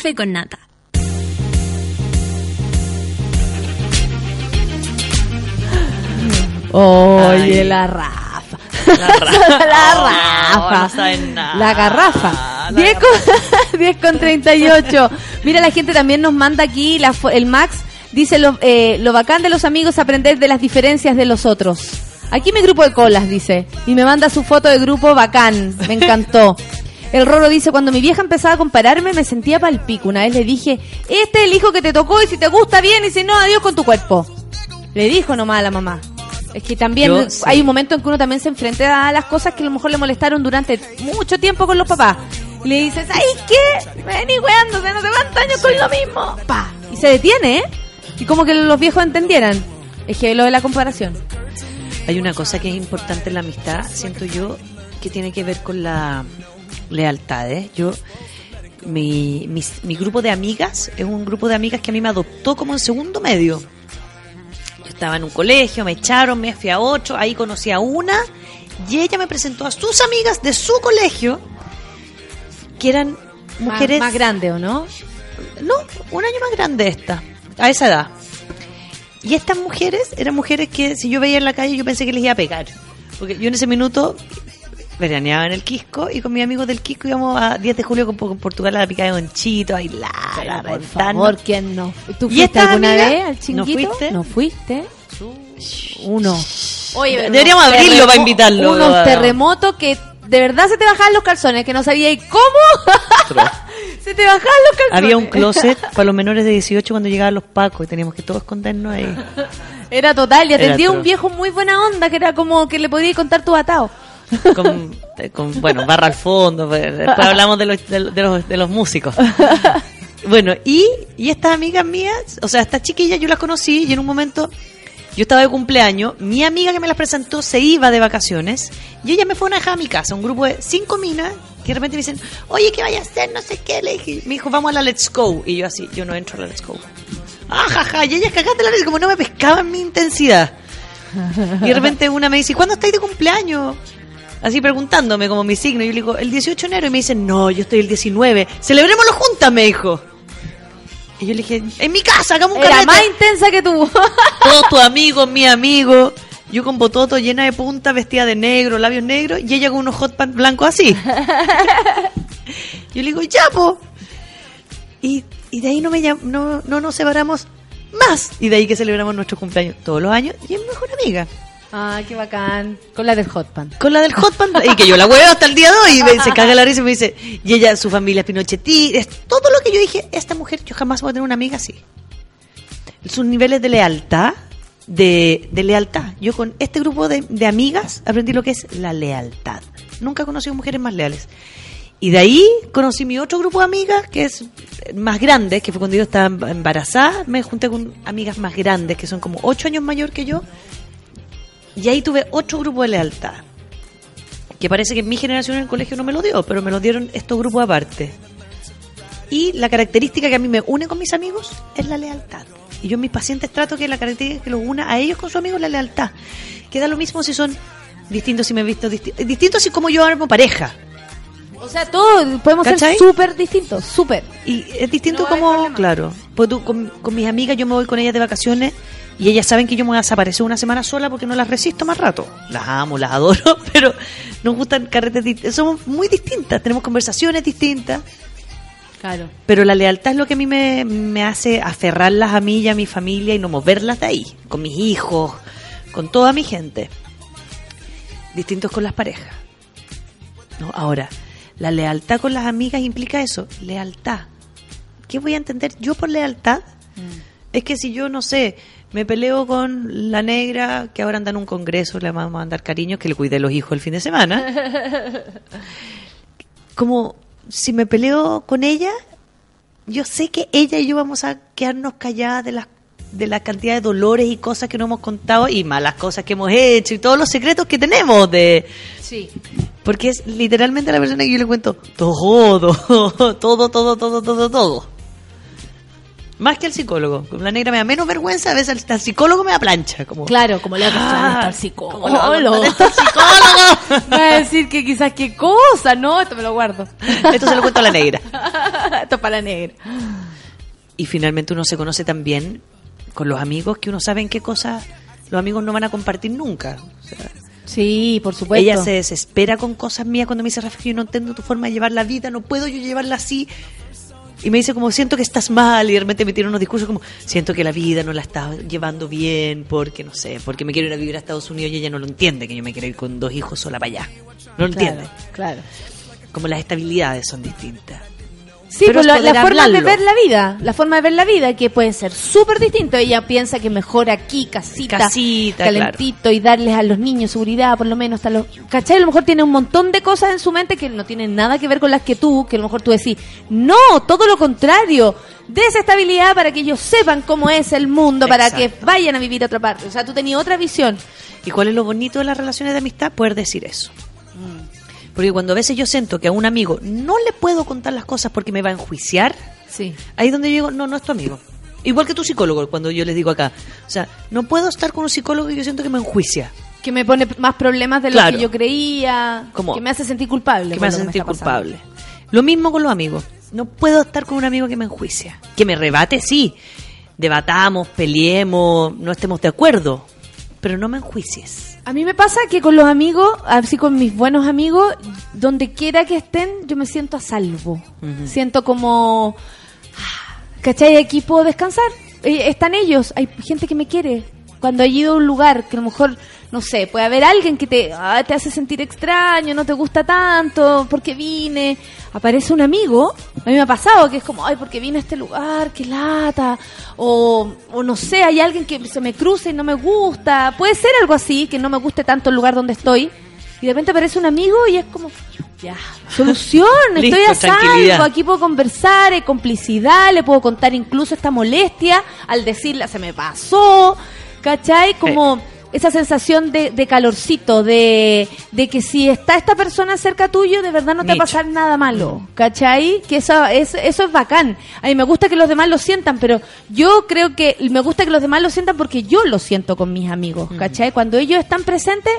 Café con Nata. Oye, la Rafa. La Rafa. la No, Rafa. no nada. La garrafa. 10 con, 10 con 38. Mira, la gente también nos manda aquí la el Max. Dice lo, eh, lo bacán de los amigos aprender de las diferencias de los otros. Aquí mi grupo de colas, dice. Y me manda su foto de grupo bacán. Me encantó. El Roro dice, cuando mi vieja empezaba a compararme me sentía pal pico. Una vez le dije, este es el hijo que te tocó y si te gusta bien y si no, adiós con tu cuerpo. Le dijo nomás a la mamá. Es que también Yo, sí. hay un momento en que uno también se enfrenta a las cosas que a lo mejor le molestaron durante mucho tiempo con los papás. Y le dices, ¿ay qué? Vení weándose, no te van años con lo mismo. Pa. Y se detiene, ¿eh? Y como que los viejos entendieran. Es que lo de la comparación. Hay una cosa que es importante en la amistad, siento yo, que tiene que ver con la lealtad. ¿eh? Yo, mi, mi grupo de amigas es un grupo de amigas que a mí me adoptó como en segundo medio. Yo estaba en un colegio, me echaron, me fui a otro, ahí conocí a una y ella me presentó a sus amigas de su colegio, que eran mujeres... Más, más grande, ¿o no? No, un año más grande esta, a esa edad. Y estas mujeres eran mujeres que si yo veía en la calle yo pensé que les iba a pegar. Porque yo en ese minuto veraneaba en el Quisco y con mis amigos del Quisco íbamos a 10 de julio con, con Portugal a la picada de Donchito, a bailar, a Por favor, ¿quién no? ¿Tú ¿Y fuiste esta alguna amiga? vez al ¿No chinguito? fuiste? ¿No fuiste? Uno. Oye, Deberíamos abrirlo para invitarlo. Unos terremotos que de verdad se te bajaban los calzones, que no sabía cómo. se te bajaban los calzones. Había un closet para los menores de 18 cuando llegaban los pacos y teníamos que todos escondernos ahí. Era total, y atendía a un viejo muy buena onda, que era como que le podía contar tu atado. Con, bueno, barra al fondo, pues, después hablamos de los, de, los- de los, músicos. Bueno, y, y estas amigas mías, o sea, estas chiquillas yo las conocí y en un momento yo estaba de cumpleaños, mi amiga que me las presentó se iba de vacaciones y ella me fue a dejar a mi casa, un grupo de cinco minas que de repente me dicen, oye, ¿qué vaya a hacer? No sé qué. Le dije, me dijo, vamos a la Let's Go. Y yo así, yo no entro a la Let's Go. Ah, jaja, y ellas cagaste la risa, como no me pescaban mi intensidad. Y de repente una me dice, ¿cuándo estáis de cumpleaños? Así preguntándome como mi signo. Y yo le digo, el 18 de enero. Y me dicen, no, yo estoy el 19. Celebrémoslo juntas, me dijo. Y yo le dije, en mi casa, hagamos un Era carrete. más intensa que tú. Todos tus amigos, mi amigo. Yo con bototo llena de punta, vestida de negro, labios negros. Y ella con unos hot pants blancos así. yo le digo, ya, po. Y, y de ahí no, me no, no nos separamos más. Y de ahí que celebramos nuestro cumpleaños todos los años. Y es mi mejor amiga. Ah, qué bacán. Con la del hot pan. Con la del hot pan. Y que yo la huevo hasta el día de hoy. Y me- se caga la risa y me dice, y ella, su familia es Pinochetí. Es todo lo que yo dije, esta mujer, yo jamás voy a tener una amiga así. Sus niveles de lealtad, de, de lealtad. Yo con este grupo de, de amigas aprendí lo que es la lealtad. Nunca he conocido mujeres más leales. Y de ahí conocí mi otro grupo de amigas, que es más grande, que fue cuando yo estaba embarazada. Me junté con amigas más grandes, que son como ocho años mayor que yo. Y ahí tuve otro grupo de lealtad. Que parece que mi generación en el colegio no me lo dio, pero me lo dieron estos grupos aparte. Y la característica que a mí me une con mis amigos es la lealtad. Y yo en mis pacientes trato que la característica que los una a ellos con sus amigos es la lealtad. Queda lo mismo si son distintos, si me he visto distintos. Distintos si como yo armo pareja. O sea, todos podemos ¿Cachai? ser súper distintos, súper. Y es distinto No como, claro, pues tú, con, con mis amigas yo me voy con ellas de vacaciones y ellas saben que yo me voy a desaparecer una semana sola porque no las resisto más rato. Las amo, las adoro, pero nos gustan carretes distintos. Somos muy distintas, tenemos conversaciones distintas, Claro. pero la lealtad es lo que a mí me, me hace aferrarlas a mí y a mi familia y no moverlas de ahí, con mis hijos, con toda mi gente. Distintos con las parejas. ¿no? Ahora, la lealtad con las amigas implica eso, lealtad. ¿Qué voy a entender yo por lealtad? Es que si yo, no sé, me peleo con la negra, que ahora anda en un congreso, le vamos a mandar cariño, que le cuide los hijos el fin de semana. Como si me peleo con ella, yo sé que ella y yo vamos a quedarnos calladas de las de la cantidad de dolores y cosas que no hemos contado y malas cosas que hemos hecho y todos los secretos que tenemos de Sí. porque es literalmente la persona que yo le cuento todo, todo, todo, todo, todo, todo. Más que al psicólogo. La negra me da menos vergüenza, a veces al, al psicólogo me da plancha. Como, Claro, como le va a Ah, estar psicólogo. ¿cómo le va a costar estar psicólogo? Va a decir que quizás qué cosa, no, esto me lo guardo. Esto se lo cuento a la negra. Esto es para la negra. Y finalmente uno se conoce también con los amigos que uno sabe en qué cosas los amigos no van a compartir nunca. O sea, Sí, por supuesto. ella se desespera con cosas mías cuando me dice, Rafa, yo no entiendo tu forma de llevar la vida, no puedo yo llevarla así. Y me dice como, siento que estás mal, y de repente me tiene unos discursos como, siento que la vida no la estás llevando bien, porque no sé, porque me quiero ir a vivir a Estados Unidos y ella no lo entiende, que yo me quiero ir con dos hijos sola para allá. No lo Claro, entiende. Claro. Como las estabilidades son distintas. Sí, Pero pues es la, la forma de ver la vida, la forma de ver la vida que puede ser súper distinto. Ella piensa que mejor aquí, casita, Casita, calentito y darles a los niños seguridad, por lo menos. Hasta los, ¿Cachai? A lo mejor tiene un montón de cosas en su mente que no tienen nada que ver con las que tú, que a lo mejor tú decís, no, todo lo contrario. Desestabilidad para que ellos sepan cómo es el mundo, para que vayan a vivir a otra parte. O sea, tú tenías otra visión. ¿Y cuál es lo bonito de las relaciones de amistad? Poder decir eso. Porque cuando a veces yo siento que a un amigo no le puedo contar las cosas porque me va a enjuiciar, Sí. ahí es donde yo digo, no, no es tu amigo. Igual que tu psicólogo, cuando yo les digo acá. O sea, no puedo estar con un psicólogo que yo siento que me enjuicia, Que me pone más problemas de Claro. lo que yo creía. Que me hace sentir culpable. que me hace sentir culpable. Lo mismo con los amigos. No puedo estar con un amigo que me enjuicia. Que me rebate, sí. Debatamos, peleemos, no estemos de acuerdo. Pero no me enjuicies. A mí me pasa que con los amigos, así con mis buenos amigos, donde quiera que estén, yo me siento a salvo. Siento como, ah, ¿cachai? Aquí puedo descansar. Eh, Están ellos, hay gente que me quiere. Cuando he ido a un lugar que a lo mejor, no sé, puede haber alguien que te, ah, te hace sentir extraño, no te gusta tanto, porque vine, aparece un amigo, a mí me ha pasado que es como, ay, porque vine a este lugar, qué lata, o, o no sé, hay alguien que se me cruza y no me gusta, puede ser algo así, que no me guste tanto el lugar donde estoy, y de repente aparece un amigo y es como, ya, solución, estoy a salvo, aquí puedo conversar, hay complicidad, le puedo contar incluso esta molestia al decirle se me pasó, ¿cachai? Como esa sensación de, de calorcito, de, de que si está esta persona cerca tuyo, de verdad no te va a pasar nada malo, ¿cachai? Que eso es, eso es bacán. A mí me gusta que los demás lo sientan, pero yo creo que me gusta que los demás lo sientan porque yo lo siento con mis amigos, ¿cachai? Cuando ellos están presentes,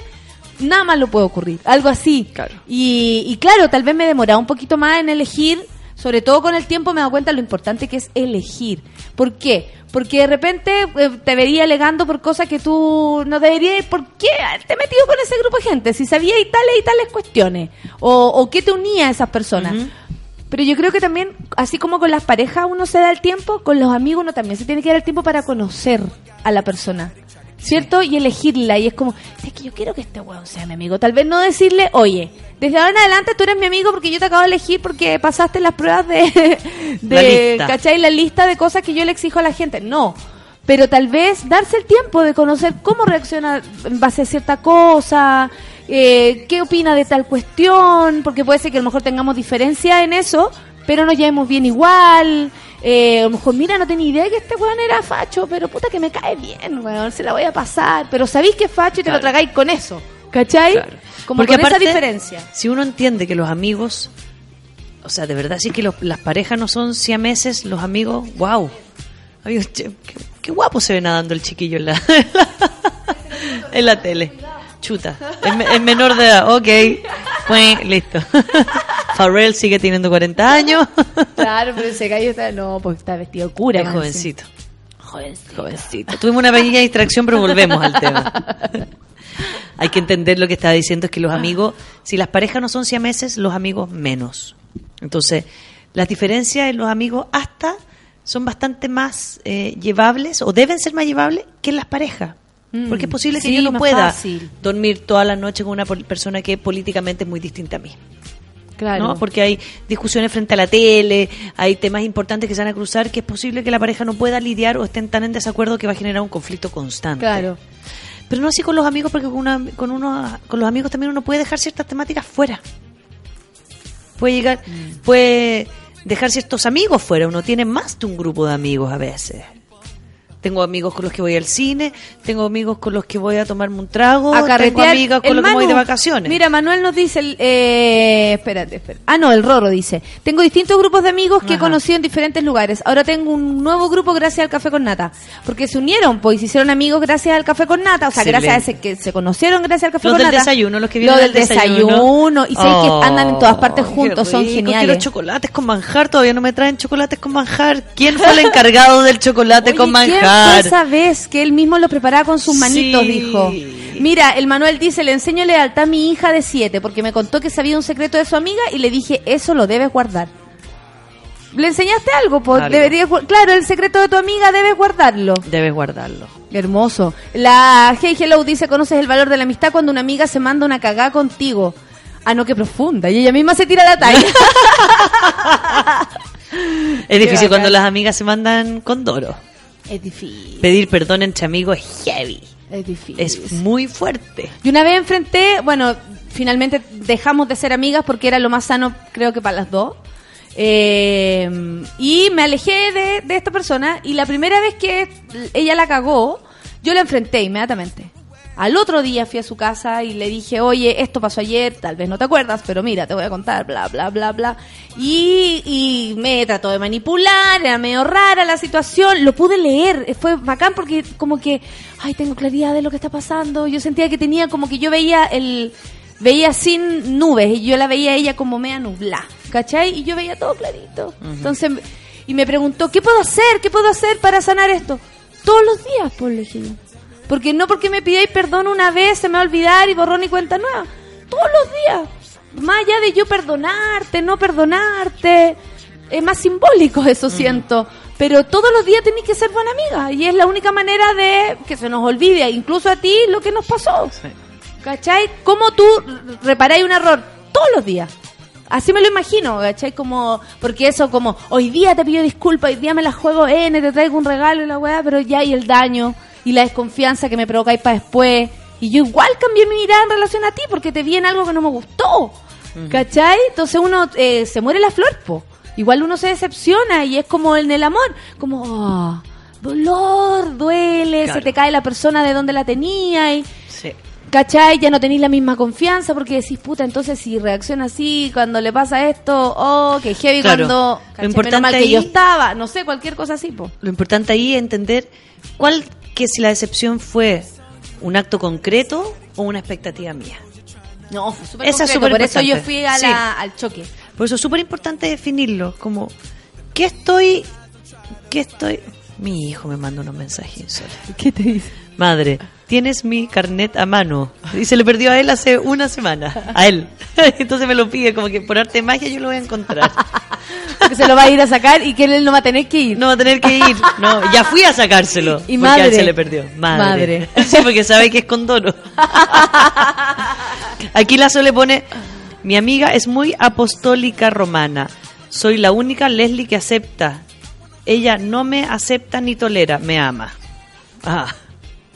nada más lo puede ocurrir, algo así. Claro. Y, y claro, tal vez me he demorado un poquito más en elegir, sobre todo con el tiempo me he dado cuenta de lo importante que es elegir. ¿Por qué? Porque de repente eh, te vería alegando por cosas que tú no deberías, ¿por qué haberte metido con ese grupo de gente? Si sabías y tales y tales cuestiones, o, o qué te unía a esas personas. Pero yo creo que también, así como con las parejas uno se da el tiempo, con los amigos uno también se tiene que dar el tiempo para conocer a la persona. ¿Cierto? Y elegirla. Y es como, es que yo quiero que este weón sea mi amigo. Tal vez no decirle, oye, desde ahora en adelante tú eres mi amigo porque yo te acabo de elegir porque pasaste las pruebas de, de La. ¿cachai? La lista de cosas que yo le exijo a la gente. No. Pero tal vez darse el tiempo de conocer cómo reacciona en base a cierta cosa, eh, qué opina de tal cuestión, porque puede ser que a lo mejor tengamos diferencia en eso, pero nos llevemos bien igual. Eh, a lo mejor, mira, no tenía idea que este weón era facho, pero puta que me cae bien, weón, se la voy a pasar. Pero sabéis que es facho y te lo tragáis con eso, ¿cachai? Claro. Como Porque con aparte, esa diferencia. Si uno entiende que los amigos, o sea, de verdad sí que los- las parejas no son siameses, los amigos, wow. Amigos, qué, qué guapo se ve nadando el chiquillo en la, en la tele. Chuta, es, me- es menor de edad, ok. Pues, listo. Farrell sigue teniendo 40 años. Claro, pero ese gallo está, no, porque está vestido de cura. Es man, jovencito. sí. Jovencito. Jovencito. Tuvimos una pequeña distracción, pero volvemos al tema. Hay que entender lo que estaba diciendo, es que los amigos, si las parejas no son siameses, los amigos menos. Entonces, las diferencias en los amigos hasta son bastante más eh, llevables o deben ser más llevables que en las parejas. Mm, Porque es posible que sí, yo no pueda fácil. dormir toda la noche con una persona que políticamente es muy distinta a mí. Claro. ¿no? Porque hay discusiones frente a la tele, hay temas importantes que se van a cruzar que es posible que la pareja no pueda lidiar o estén tan en desacuerdo que va a generar un conflicto constante. Claro. Pero no así con los amigos, porque con, una- con, uno, con los amigos también uno puede dejar ciertas temáticas fuera. Puede llegar, puede dejar ciertos amigos fuera. Uno tiene más de un grupo de amigos a veces. Tengo amigos con los que voy al cine, tengo amigos con los que voy a tomarme un trago, a tengo amigas con los que voy de Manu, vacaciones. Mira, Manuel nos dice, el, eh, espérate, espérate. Ah, no, el Rorro dice, tengo distintos grupos de amigos que he Ajá. conocido en diferentes lugares. Ahora tengo un nuevo grupo gracias al Café con Nata. Porque se unieron, pues, se hicieron amigos gracias al Café con Nata. O sea, Excelente. gracias a ese que se conocieron gracias al Café Los con del Nata. desayuno, los que vienen del del desayuno. desayuno. Y sé que andan en todas partes Oh, juntos, son geniales. Quiero chocolates con manjar, todavía no me traen chocolates con manjar. ¿Quién fue el encargado del chocolate Oye, con ¿quién manjar? Esa vez que él mismo lo preparaba con sus manitos, Sí. dijo? Mira, el Manuel dice, le enseño lealtad a mi hija de siete porque me contó que sabía un secreto de su amiga y le dije, eso lo debes guardar. ¿Le enseñaste algo? Pues deberías claro, el secreto de tu amiga debes guardarlo. Debes guardarlo. Hermoso. La Hey Hello dice, conoces el valor de la amistad cuando una amiga se manda una cagada contigo. Ah, no, qué profunda. Y ella misma se tira la talla. Es difícil cuando las amigas se mandan con Doro. Es difícil. Pedir perdón entre amigos es heavy. Es difícil. Es muy fuerte. Y una vez enfrenté, bueno, finalmente dejamos de ser amigas porque era lo más sano, creo que para las dos. Eh, y me alejé de, de esta persona y la primera vez que ella la cagó, yo la enfrenté inmediatamente. Al otro día fui a su casa y le dije, oye, esto pasó ayer, tal vez no te acuerdas, pero mira, te voy a contar, bla, bla, bla, bla. Y, y me trató de manipular, era medio rara la situación, lo pude leer, fue bacán porque como que, ay, tengo claridad de lo que está pasando. Yo sentía que tenía como que yo veía el, veía sin nubes y yo la veía a ella como media nublada, ¿cachai? Y yo veía todo clarito. Entonces, y me preguntó, ¿qué puedo hacer? ¿Qué puedo hacer para sanar esto? Todos los días, por le dije yo. Porque no porque me pidáis perdón una vez se me va a olvidar y borrón y cuenta nueva. Todos los días. Más allá de yo perdonarte, no perdonarte. Es más simbólico eso, siento. Pero todos los días tenéis que ser buena amiga. Y es la única manera de que se nos olvide, incluso a ti, lo que nos pasó. ¿Cachai? ¿Cómo tú reparáis un error? Todos los días. Así me lo imagino, ¿cachai? Como, porque eso como, hoy día te pido disculpas, hoy día me la juego N, te traigo un regalo y la weá, pero ya y el daño y la desconfianza que me provocáis para después. Y yo igual cambié mi mirada en relación a ti porque te vi en algo que no me gustó. ¿Cachai? Entonces uno eh, se muere la flor, po. Igual uno se decepciona y es como en el amor, como, ah, dolor, duele, Claro. se te cae la persona de donde la tenía y... Sí. ¿Cachai? Ya no tenéis la misma confianza porque decís, puta, entonces si reacciona así cuando le pasa esto, oh, que heavy Claro. cuando... Lo importante Menos mal que yo estaba, no sé, cualquier cosa así, po. Lo importante ahí es entender cuál que si la decepción fue un acto concreto o una expectativa mía. No, fue súper Esa es concreto, súper por eso yo importante. fui a Sí. la- al choque. Por eso es súper importante definirlo, como, ¿qué estoy? ¿Qué estoy? Mi hijo me manda unos mensajes. ¿Qué te dice? Madre, tienes mi carnet a mano. Y se le perdió a él hace una semana. A él. Entonces me lo pide, como que por arte de magia yo lo voy a encontrar. Se lo va a ir a sacar y que él no va a tener que ir. No va a tener que ir. No, ya fui a sacárselo. Y porque a él madre. se le perdió. Madre. Madre. Sí, porque sabe que es condoro. Aquí la Sole pone, mi amiga es muy apostólica romana. Soy la única Leslie que acepta. Ella no me acepta ni tolera, me ama. Ah,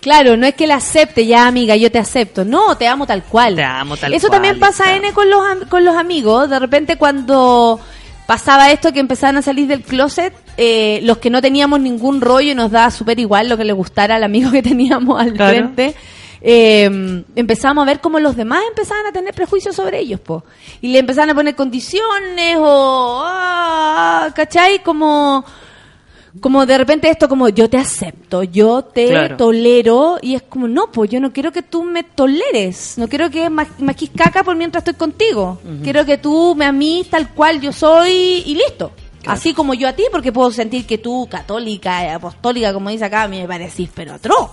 Claro, no es que la acepte ya, amiga, yo te acepto. No, te amo tal cual. Te amo tal Eso cual, también pasa N con los, con los amigos. De repente cuando pasaba esto que empezaban a salir del closet, eh, los que no teníamos ningún rollo y nos daba súper igual lo que le gustara al amigo que teníamos al Claro. frente. eh, empezamos a ver cómo los demás empezaban a tener prejuicios sobre ellos, po. Y le empezaban a poner condiciones o, ah, ¿cachai? Como, como de repente esto como yo te acepto, yo te Claro. tolero y es como no, pues yo no quiero que tú me toleres, no quiero que ma- maquis caca por mientras estoy contigo, quiero que tú me amís tal cual yo soy y listo. Así como yo a ti, porque puedo sentir que tú, católica, eh, apostólica, como dice acá, a mí me parecís, pero atroz.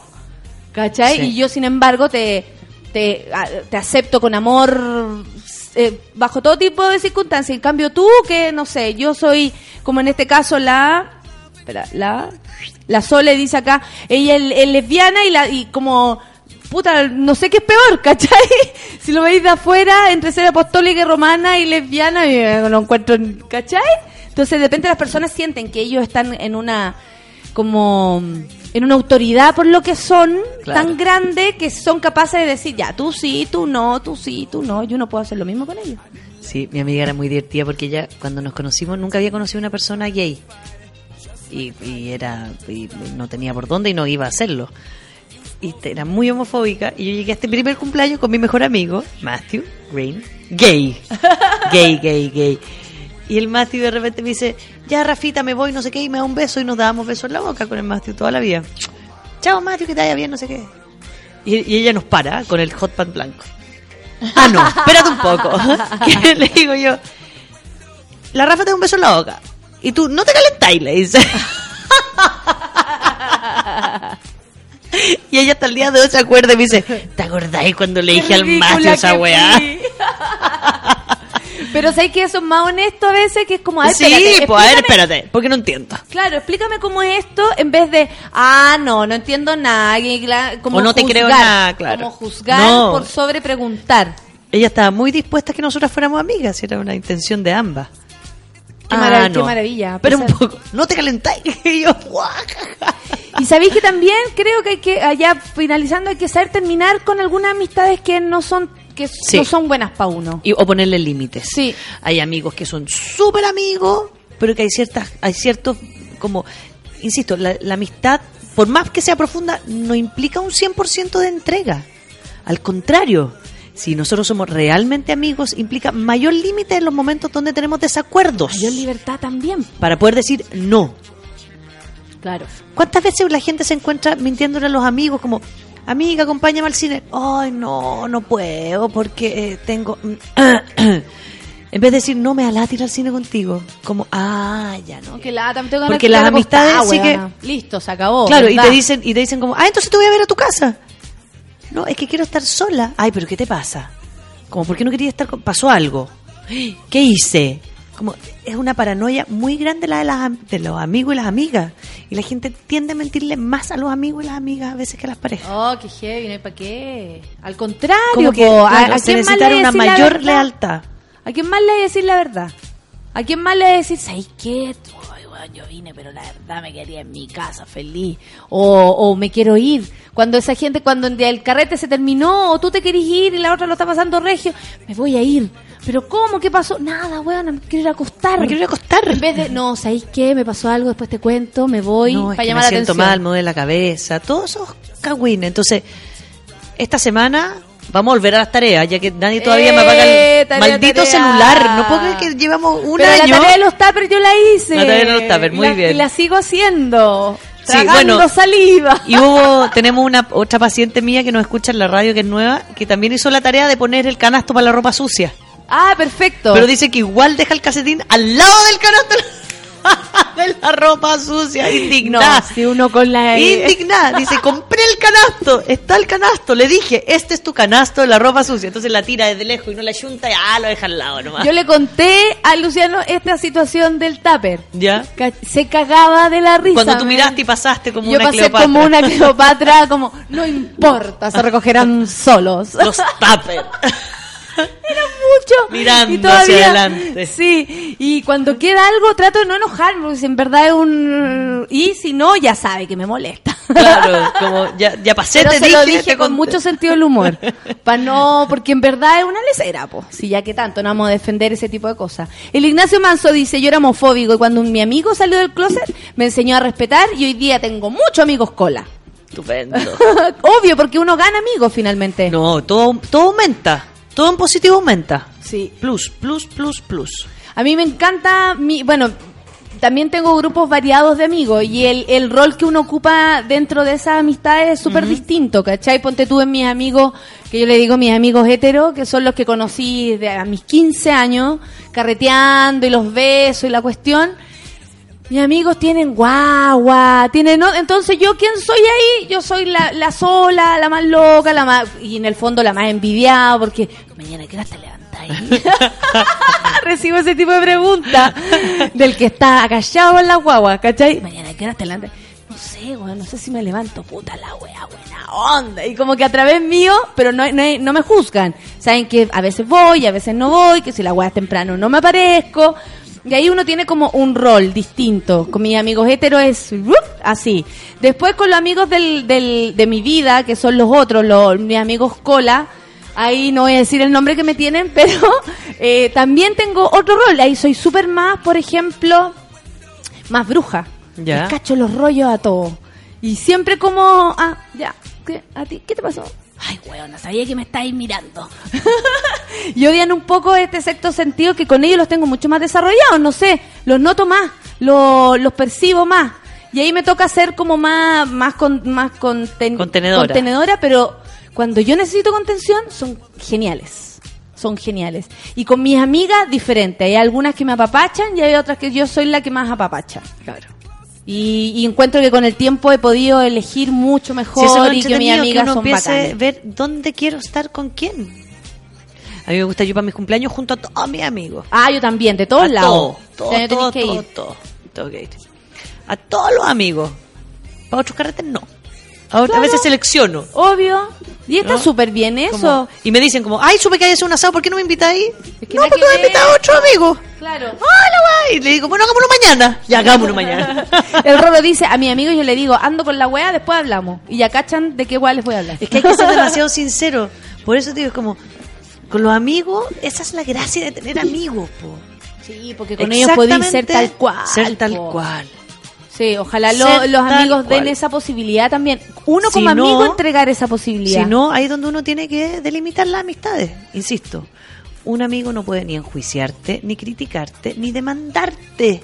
¿Cachai? Sí. Y yo, sin embargo, te, te, te acepto con amor eh, bajo todo tipo de circunstancias. En cambio, tú, que no sé, yo soy, como en este caso, la. Espera, la. La Sole dice acá, ella es, es lesbiana y, la, y como. Puta, no sé qué es peor, ¿cachai? Si lo veis de afuera, entre ser apostólica y romana y lesbiana, y, eh, lo encuentro, ¿cachai? Entonces, de repente las personas sienten que ellos están en una como en una autoridad por lo que son Claro. tan grande que son capaces de decir ya tú sí tú no tú sí tú no yo no puedo hacer lo mismo con ellos Sí, mi amiga era muy divertida porque ella, cuando nos conocimos, nunca había conocido una persona gay. Y, y era y no tenía por dónde y no iba a hacerlo. Y era muy homofóbica. Y yo llegué a este primer cumpleaños con mi mejor amigo, Matthew Green, gay. Gay, gay, gay. Y el Matthew de repente me dice, ya Rafita, me voy, no sé qué, y me da un beso y nos dábamos besos en la boca con el Matthew toda la vida. Chao Matthew, que te vaya bien, no sé qué. Y, y ella nos para con el hot pan blanco. Ah, no, espérate un poco. Que le digo yo, la Rafa te da un beso en la boca. Y tú, no te calentáis, le dice. Y ella hasta el día de hoy se acuerda y me dice, ¿te acordáis cuando le dije al Matthew esa weá? Pero sabes que eso es más honesto a veces que es como, ay, Sí, espérate, pues a ver, espérate, porque no entiendo. Claro, explícame cómo es esto en vez de, ah, no, no entiendo nada. y cla- Como O no te creo nada, claro. Como juzgar No. por sobre preguntar. Ella estaba muy dispuesta a que nosotras fuéramos amigas, y era una intención de ambas. Qué, Ah, marav- qué no. maravilla. Pero un poco, no te calentáis. Y yo, Y sabéis que también creo que hay que, allá finalizando, hay que saber terminar con algunas amistades que no son que Sí. no son buenas para uno. y, o ponerle límites. Sí. Hay amigos que son súper amigos, pero que hay ciertas, hay ciertos, como, insisto, la, la amistad, por más que sea profunda, no implica un 100% de entrega. Al contrario, si nosotros somos realmente amigos, implica mayor límite en los momentos donde tenemos desacuerdos. Mayor libertad también. Para poder decir no. Claro. ¿Cuántas veces la gente se encuentra mintiéndole a los amigos como, amiga, acompáñame al cine? Ay, no, no puedo porque eh, tengo... en vez de decir, no, me alá ir al cine contigo. Como, ah, ya no. Que la, también tengo ganas Porque las amistades sí que-. Listo, se acabó. claro, y te dicen y te dicen como, ah, entonces te voy a ver a tu casa. No, es que quiero estar sola. Ay, pero ¿qué te pasa? Como, ¿por qué no quería estar con... Pasó algo. ¿Qué hice? Como, es una paranoia muy grande la de, las, de los amigos y las amigas. Y la gente tiende a mentirle más a los amigos y las amigas a veces que a las parejas. Oh, qué heavy, no hay para qué. Al contrario, Como que, po, claro, ¿a, a se quién más necesita le una mayor lealtad. ¿A quién más le voy a decir la verdad? ¿A quién más le voy a decir, ¿sabes qué? Yo vine, pero la verdad me quedaría en mi casa feliz. O, o me quiero ir. Cuando esa gente, cuando el carrete se terminó, o tú te querés ir y la otra lo está pasando regio, me voy a ir. ¿Pero cómo? ¿Qué pasó? Nada, weón, me quiero ir a acostar. Me quiero ir a acostar. En vez de, no, ¿sabéis qué? Me pasó algo, después te cuento, me voy No, es para que llamar me la siento atención. mal, me duele la cabeza, todos esos cagüines. Entonces, esta semana vamos a volver a las tareas, ya que nadie todavía me apaga Eh, el tarea, maldito tarea. celular. No puedo creer que llevamos un Pero año. la tarea de los tuppers yo la hice. La tarea de los tuppers, muy la- bien. Y la sigo haciendo. Sí, Tragando bueno. saliva. Y hubo, tenemos una otra paciente mía que nos escucha en la radio que es nueva, que también hizo la tarea de poner el canasto para la ropa sucia. Ah, perfecto. Pero dice que igual deja el calcetín al lado del canasto de la ropa sucia, indignada. No, si uno con la... Indignada, dice, compré el canasto, está el canasto, le dije, este es tu canasto de la ropa sucia, entonces la tira desde lejos y no la yunta y ah, lo deja al lado nomás. Yo le conté a Luciano esta situación del tupper. ¿Ya? Se cagaba de la risa. Cuando tú me- miraste y pasaste como Yo una pasé Cleopatra. como una Cleopatra, como, no importa, se recogerán solos. Los tuppers. mucho. Mirando y todavía, hacia adelante. Sí, y cuando queda algo trato de no enojarme, porque si en verdad es un... Y si no, ya sabe que me molesta. Claro, como ya, ya pasé, Pero te se lo dije, te con mucho sentido del humor. Para no, porque en verdad es una lecera, po. Si ya que tanto no vamos a defender ese tipo de cosas. El Ignacio Manso dice, yo era homofóbico y cuando mi amigo salió del closet me enseñó a respetar y hoy día tengo muchos amigos cola. Estupendo. Obvio, porque uno gana amigos finalmente. No, todo, todo aumenta. Todo en positivo aumenta. Sí. Plus, plus, plus, plus. A mí me encanta, mi, bueno, también tengo grupos variados de amigos y el, el rol que uno ocupa dentro de esas amistades es súper distinto, ¿cachai? Ponte tú en mis amigos, que yo le digo mis amigos heteros, que son los que conocí de a mis 15 años, carreteando y los besos y la cuestión. Mis amigos tienen guagua, tienen... no- Entonces, ¿yo quién soy ahí? Yo soy la, la sola, la más loca, la más... Y en el fondo la más envidiada, porque mañana que te levantáis. Recibo ese tipo de preguntas del que está acallado en la guagua, ¿cachai? Mañana que te levantáis. No sé, weón, no sé si me levanto, puta la wea, buena onda. Y como que a través mío, pero no, no, no me juzgan. Saben que a veces voy, a veces no voy, que si la wea es temprano no me aparezco. Y ahí uno tiene como un rol distinto. Con mis amigos heteros es así. Después con los amigos del, del, de mi vida, que son los otros, los, mis amigos cola, ahí no voy a decir el nombre que me tienen, pero eh, también tengo otro rol. Ahí soy súper más, por ejemplo, más bruja. Ya. Les cacho los rollos a todos. Y siempre como, ah, ya, ¿qué, ¿a ti qué te pasó? Ay, weona, sabía que me estáis mirando. y odian un poco este sexto sentido que con ellos los tengo mucho más desarrollados, no sé, los noto más, lo- los percibo más. Y ahí me toca ser como más, más, con, más conten- Contenedora. contenedora, pero cuando yo necesito contención son geniales. Son geniales. Y con mis amigas, diferente. Hay algunas que me apapachan y hay otras que yo soy la que más apapacha. Claro. Y, y encuentro que con el tiempo he podido elegir mucho mejor lo y que mis amigas uno son bacanas. ver dónde quiero estar con quién. A mí me gusta yo para mis cumpleaños junto a todos mis amigos. Ah, yo también, de todos A lados. Todo, O sea, todo, que todo, ir. todo, todo que ir. A todos los amigos. Para otros carretes no. A, veces selecciono. Obvio. Y está ¿No? súper bien eso. Como- y me dicen como, ay, supe que hay un asado, ¿por qué no me invitáis? que no, porque que voy a otro amigo. Claro. Hola, güey. Y le digo, bueno, hagámoslo mañana. Ya, hagámoslo mañana. El Rolo dice, a mi amigo yo le digo, ando con la weá, después hablamos. Y ya cachan de qué weá les voy a hablar. Es que hay que ser demasiado sincero. Por eso te digo, es como, con los amigos, esa es la gracia de tener amigos, po. Sí, porque con ellos podéis ser tal cual. Ser tal po. cual. Sí, ojalá lo- los amigos den esa posibilidad también. Uno Si como amigo entregar esa posibilidad. Si no, ahí es donde uno tiene que delimitar las amistades. Insisto, un amigo no puede ni enjuiciarte, ni criticarte, ni demandarte.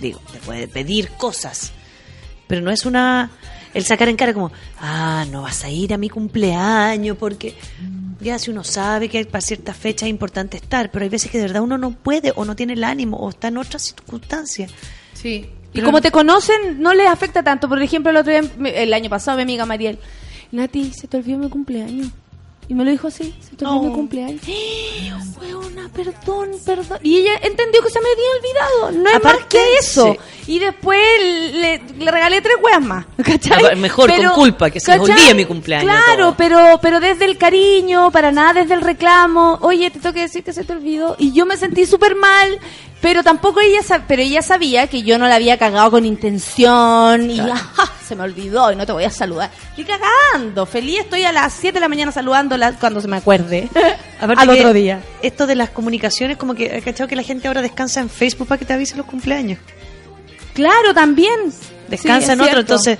Digo, te puede pedir cosas, pero no es una... El sacar en cara como, ah, no vas a ir a mi cumpleaños porque ya si uno sabe que para ciertas fechas es importante estar, pero hay veces que de verdad uno no puede o no tiene el ánimo o está en otras circunstancias. Sí. Y como te conocen, no les afecta tanto. Por ejemplo, el otro día, me- el año pasado, mi amiga Mariel, Nati, se te olvidó mi cumpleaños. Y me lo dijo así, se te olvidó mi cumpleaños. Weona, perdón, perdón. Y ella entendió que se me había olvidado. No es Aparte, más que eso. sí. Y después le, le regalé tres weas más. ¿cachai? Mejor, con culpa, que se ¿cachai? olvide mi cumpleaños, Claro, todo. pero, pero desde el cariño, para nada desde el reclamo. Oye, te tengo que decir que se te olvidó. Y yo me sentí súper mal. Pero tampoco ella pero ella sabía que yo no la había cagado con intención y ajá, se me olvidó y no te voy a saludar. Estoy cagando, feliz estoy a las 7 de la mañana saludándola cuando se me acuerde. Al otro día. Esto de las comunicaciones, como que, ¿has ¿cachado que la gente ahora descansa en Facebook para que te avisen los cumpleaños? Claro, también. Descansa Sí, en otro, entonces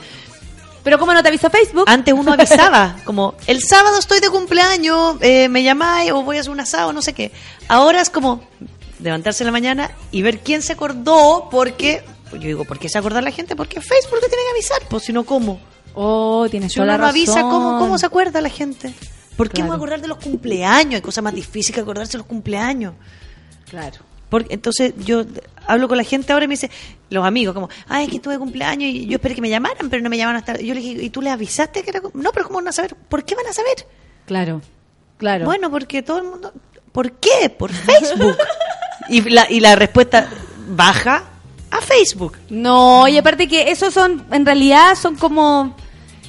Pero ¿cómo no te avisa Facebook? antes uno avisaba, como el sábado estoy de cumpleaños, eh, me llamáis o voy a hacer un asado, no sé qué. Ahora es como levantarse en la mañana y ver quién se acordó, porque, yo digo, ¿por qué se acuerda la gente? Porque Facebook te tiene que avisar, pues si no, ¿cómo? Oh, tienes Si toda uno la no avisa. ¿cómo, ¿cómo se acuerda la gente? ¿Por qué Claro. a acordar de los cumpleaños? Hay cosas más difíciles que acordarse de los cumpleaños. Claro. Porque entonces yo hablo con la gente ahora y me dice, los amigos, como, ay, es que tuve cumpleaños y yo esperé que me llamaran, pero no me llamaron hasta. Yo le dije, ¿y tú le avisaste que era.? cum-?" No, pero ¿cómo van a saber? ¿Por qué van a saber? Claro. Claro. Bueno, porque todo el mundo. ¿Por qué? Por Facebook. Y, la, y la respuesta baja a Facebook. No, y aparte que esos son, en realidad son como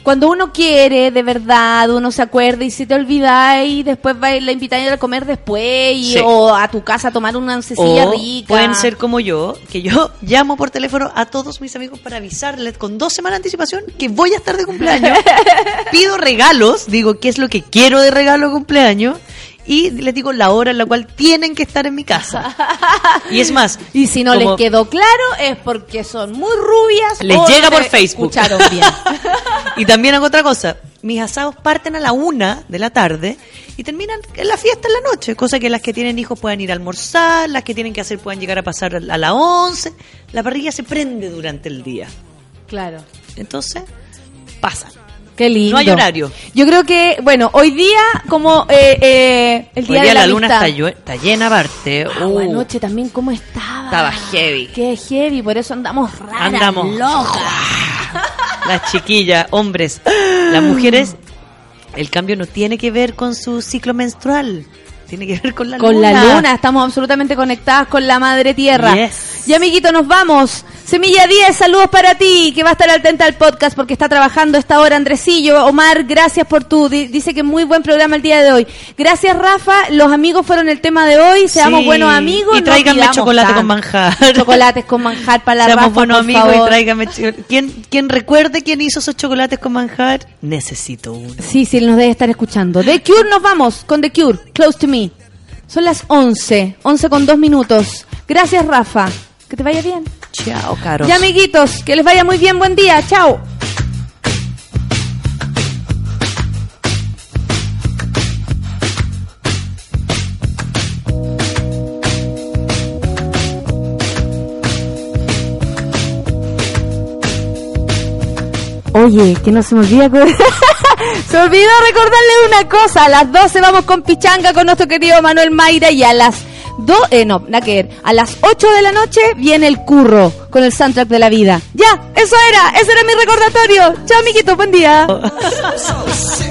cuando uno quiere de verdad, uno se acuerda y si te olvidas y después va la invitáis a comer después y, Sí. o a tu casa a tomar una oncecilla O rica. pueden ser como yo, que yo llamo por teléfono a todos mis amigos para avisarles con dos semanas de anticipación que voy a estar de cumpleaños. Pido regalos, digo qué es lo que quiero de regalo de cumpleaños y les digo la hora en la cual tienen que estar en mi casa. Y es más, Y si no les quedó claro es porque son muy rubias. Les o llega no por Facebook. Escucharon bien. Y también hago otra cosa. Mis asados parten a la una de la tarde y terminan en la fiesta en la noche. Cosa que las que tienen hijos puedan ir a almorzar, las que tienen que hacer puedan llegar a pasar a las once. La parrilla se prende durante el día. claro. Entonces, pasa. Qué lindo. No hay horario. Yo creo que, bueno, hoy día como eh, eh, el Hoy día, día de la, la luna está, llena aparte. Ah, Uh, anoche también cómo estaba. Estaba heavy. Qué heavy, por eso andamos raras, Andamos. locas. Las chiquillas, hombres, las mujeres, el cambio no tiene que ver con su ciclo menstrual. Tiene que ver con la Con luna. la luna, estamos absolutamente conectadas con la madre tierra. Yes. Y amiguito, nos vamos. Semilla 10, saludos para ti, que va a estar atenta al podcast porque está trabajando esta hora Andresillo. Omar, gracias por tu, di- dice que muy buen programa el día de hoy. Gracias Rafa, los amigos fueron el tema de hoy, seamos Sí. buenos amigos. Y tráiganme chocolate tanto. con manjar. Chocolates con manjar para la Seamos Rafa, buenos por amigos favor. y tráigame. ch- ¿Quién, ¿Quién recuerde quién hizo esos chocolates con manjar? Necesito uno. Sí, sí, él nos debe estar escuchando. The Cure nos vamos con The Cure, Close to Me. Son las 11, 11 con 2 minutos. Gracias, Rafa. Que te vaya bien. Chao, caros. Ya, amiguitos, que les vaya muy bien. Buen día. Chao. Oye, que no se me olvida. se olvidó recordarle una cosa. A las 12 vamos con Pichanga con nuestro querido Manuel Mayra y a las 2, eh, no, nada que ver. A las 8 de la noche viene el curro con el soundtrack de la vida. Ya, eso era, ese era mi recordatorio. Chao, amiguitos, buen día.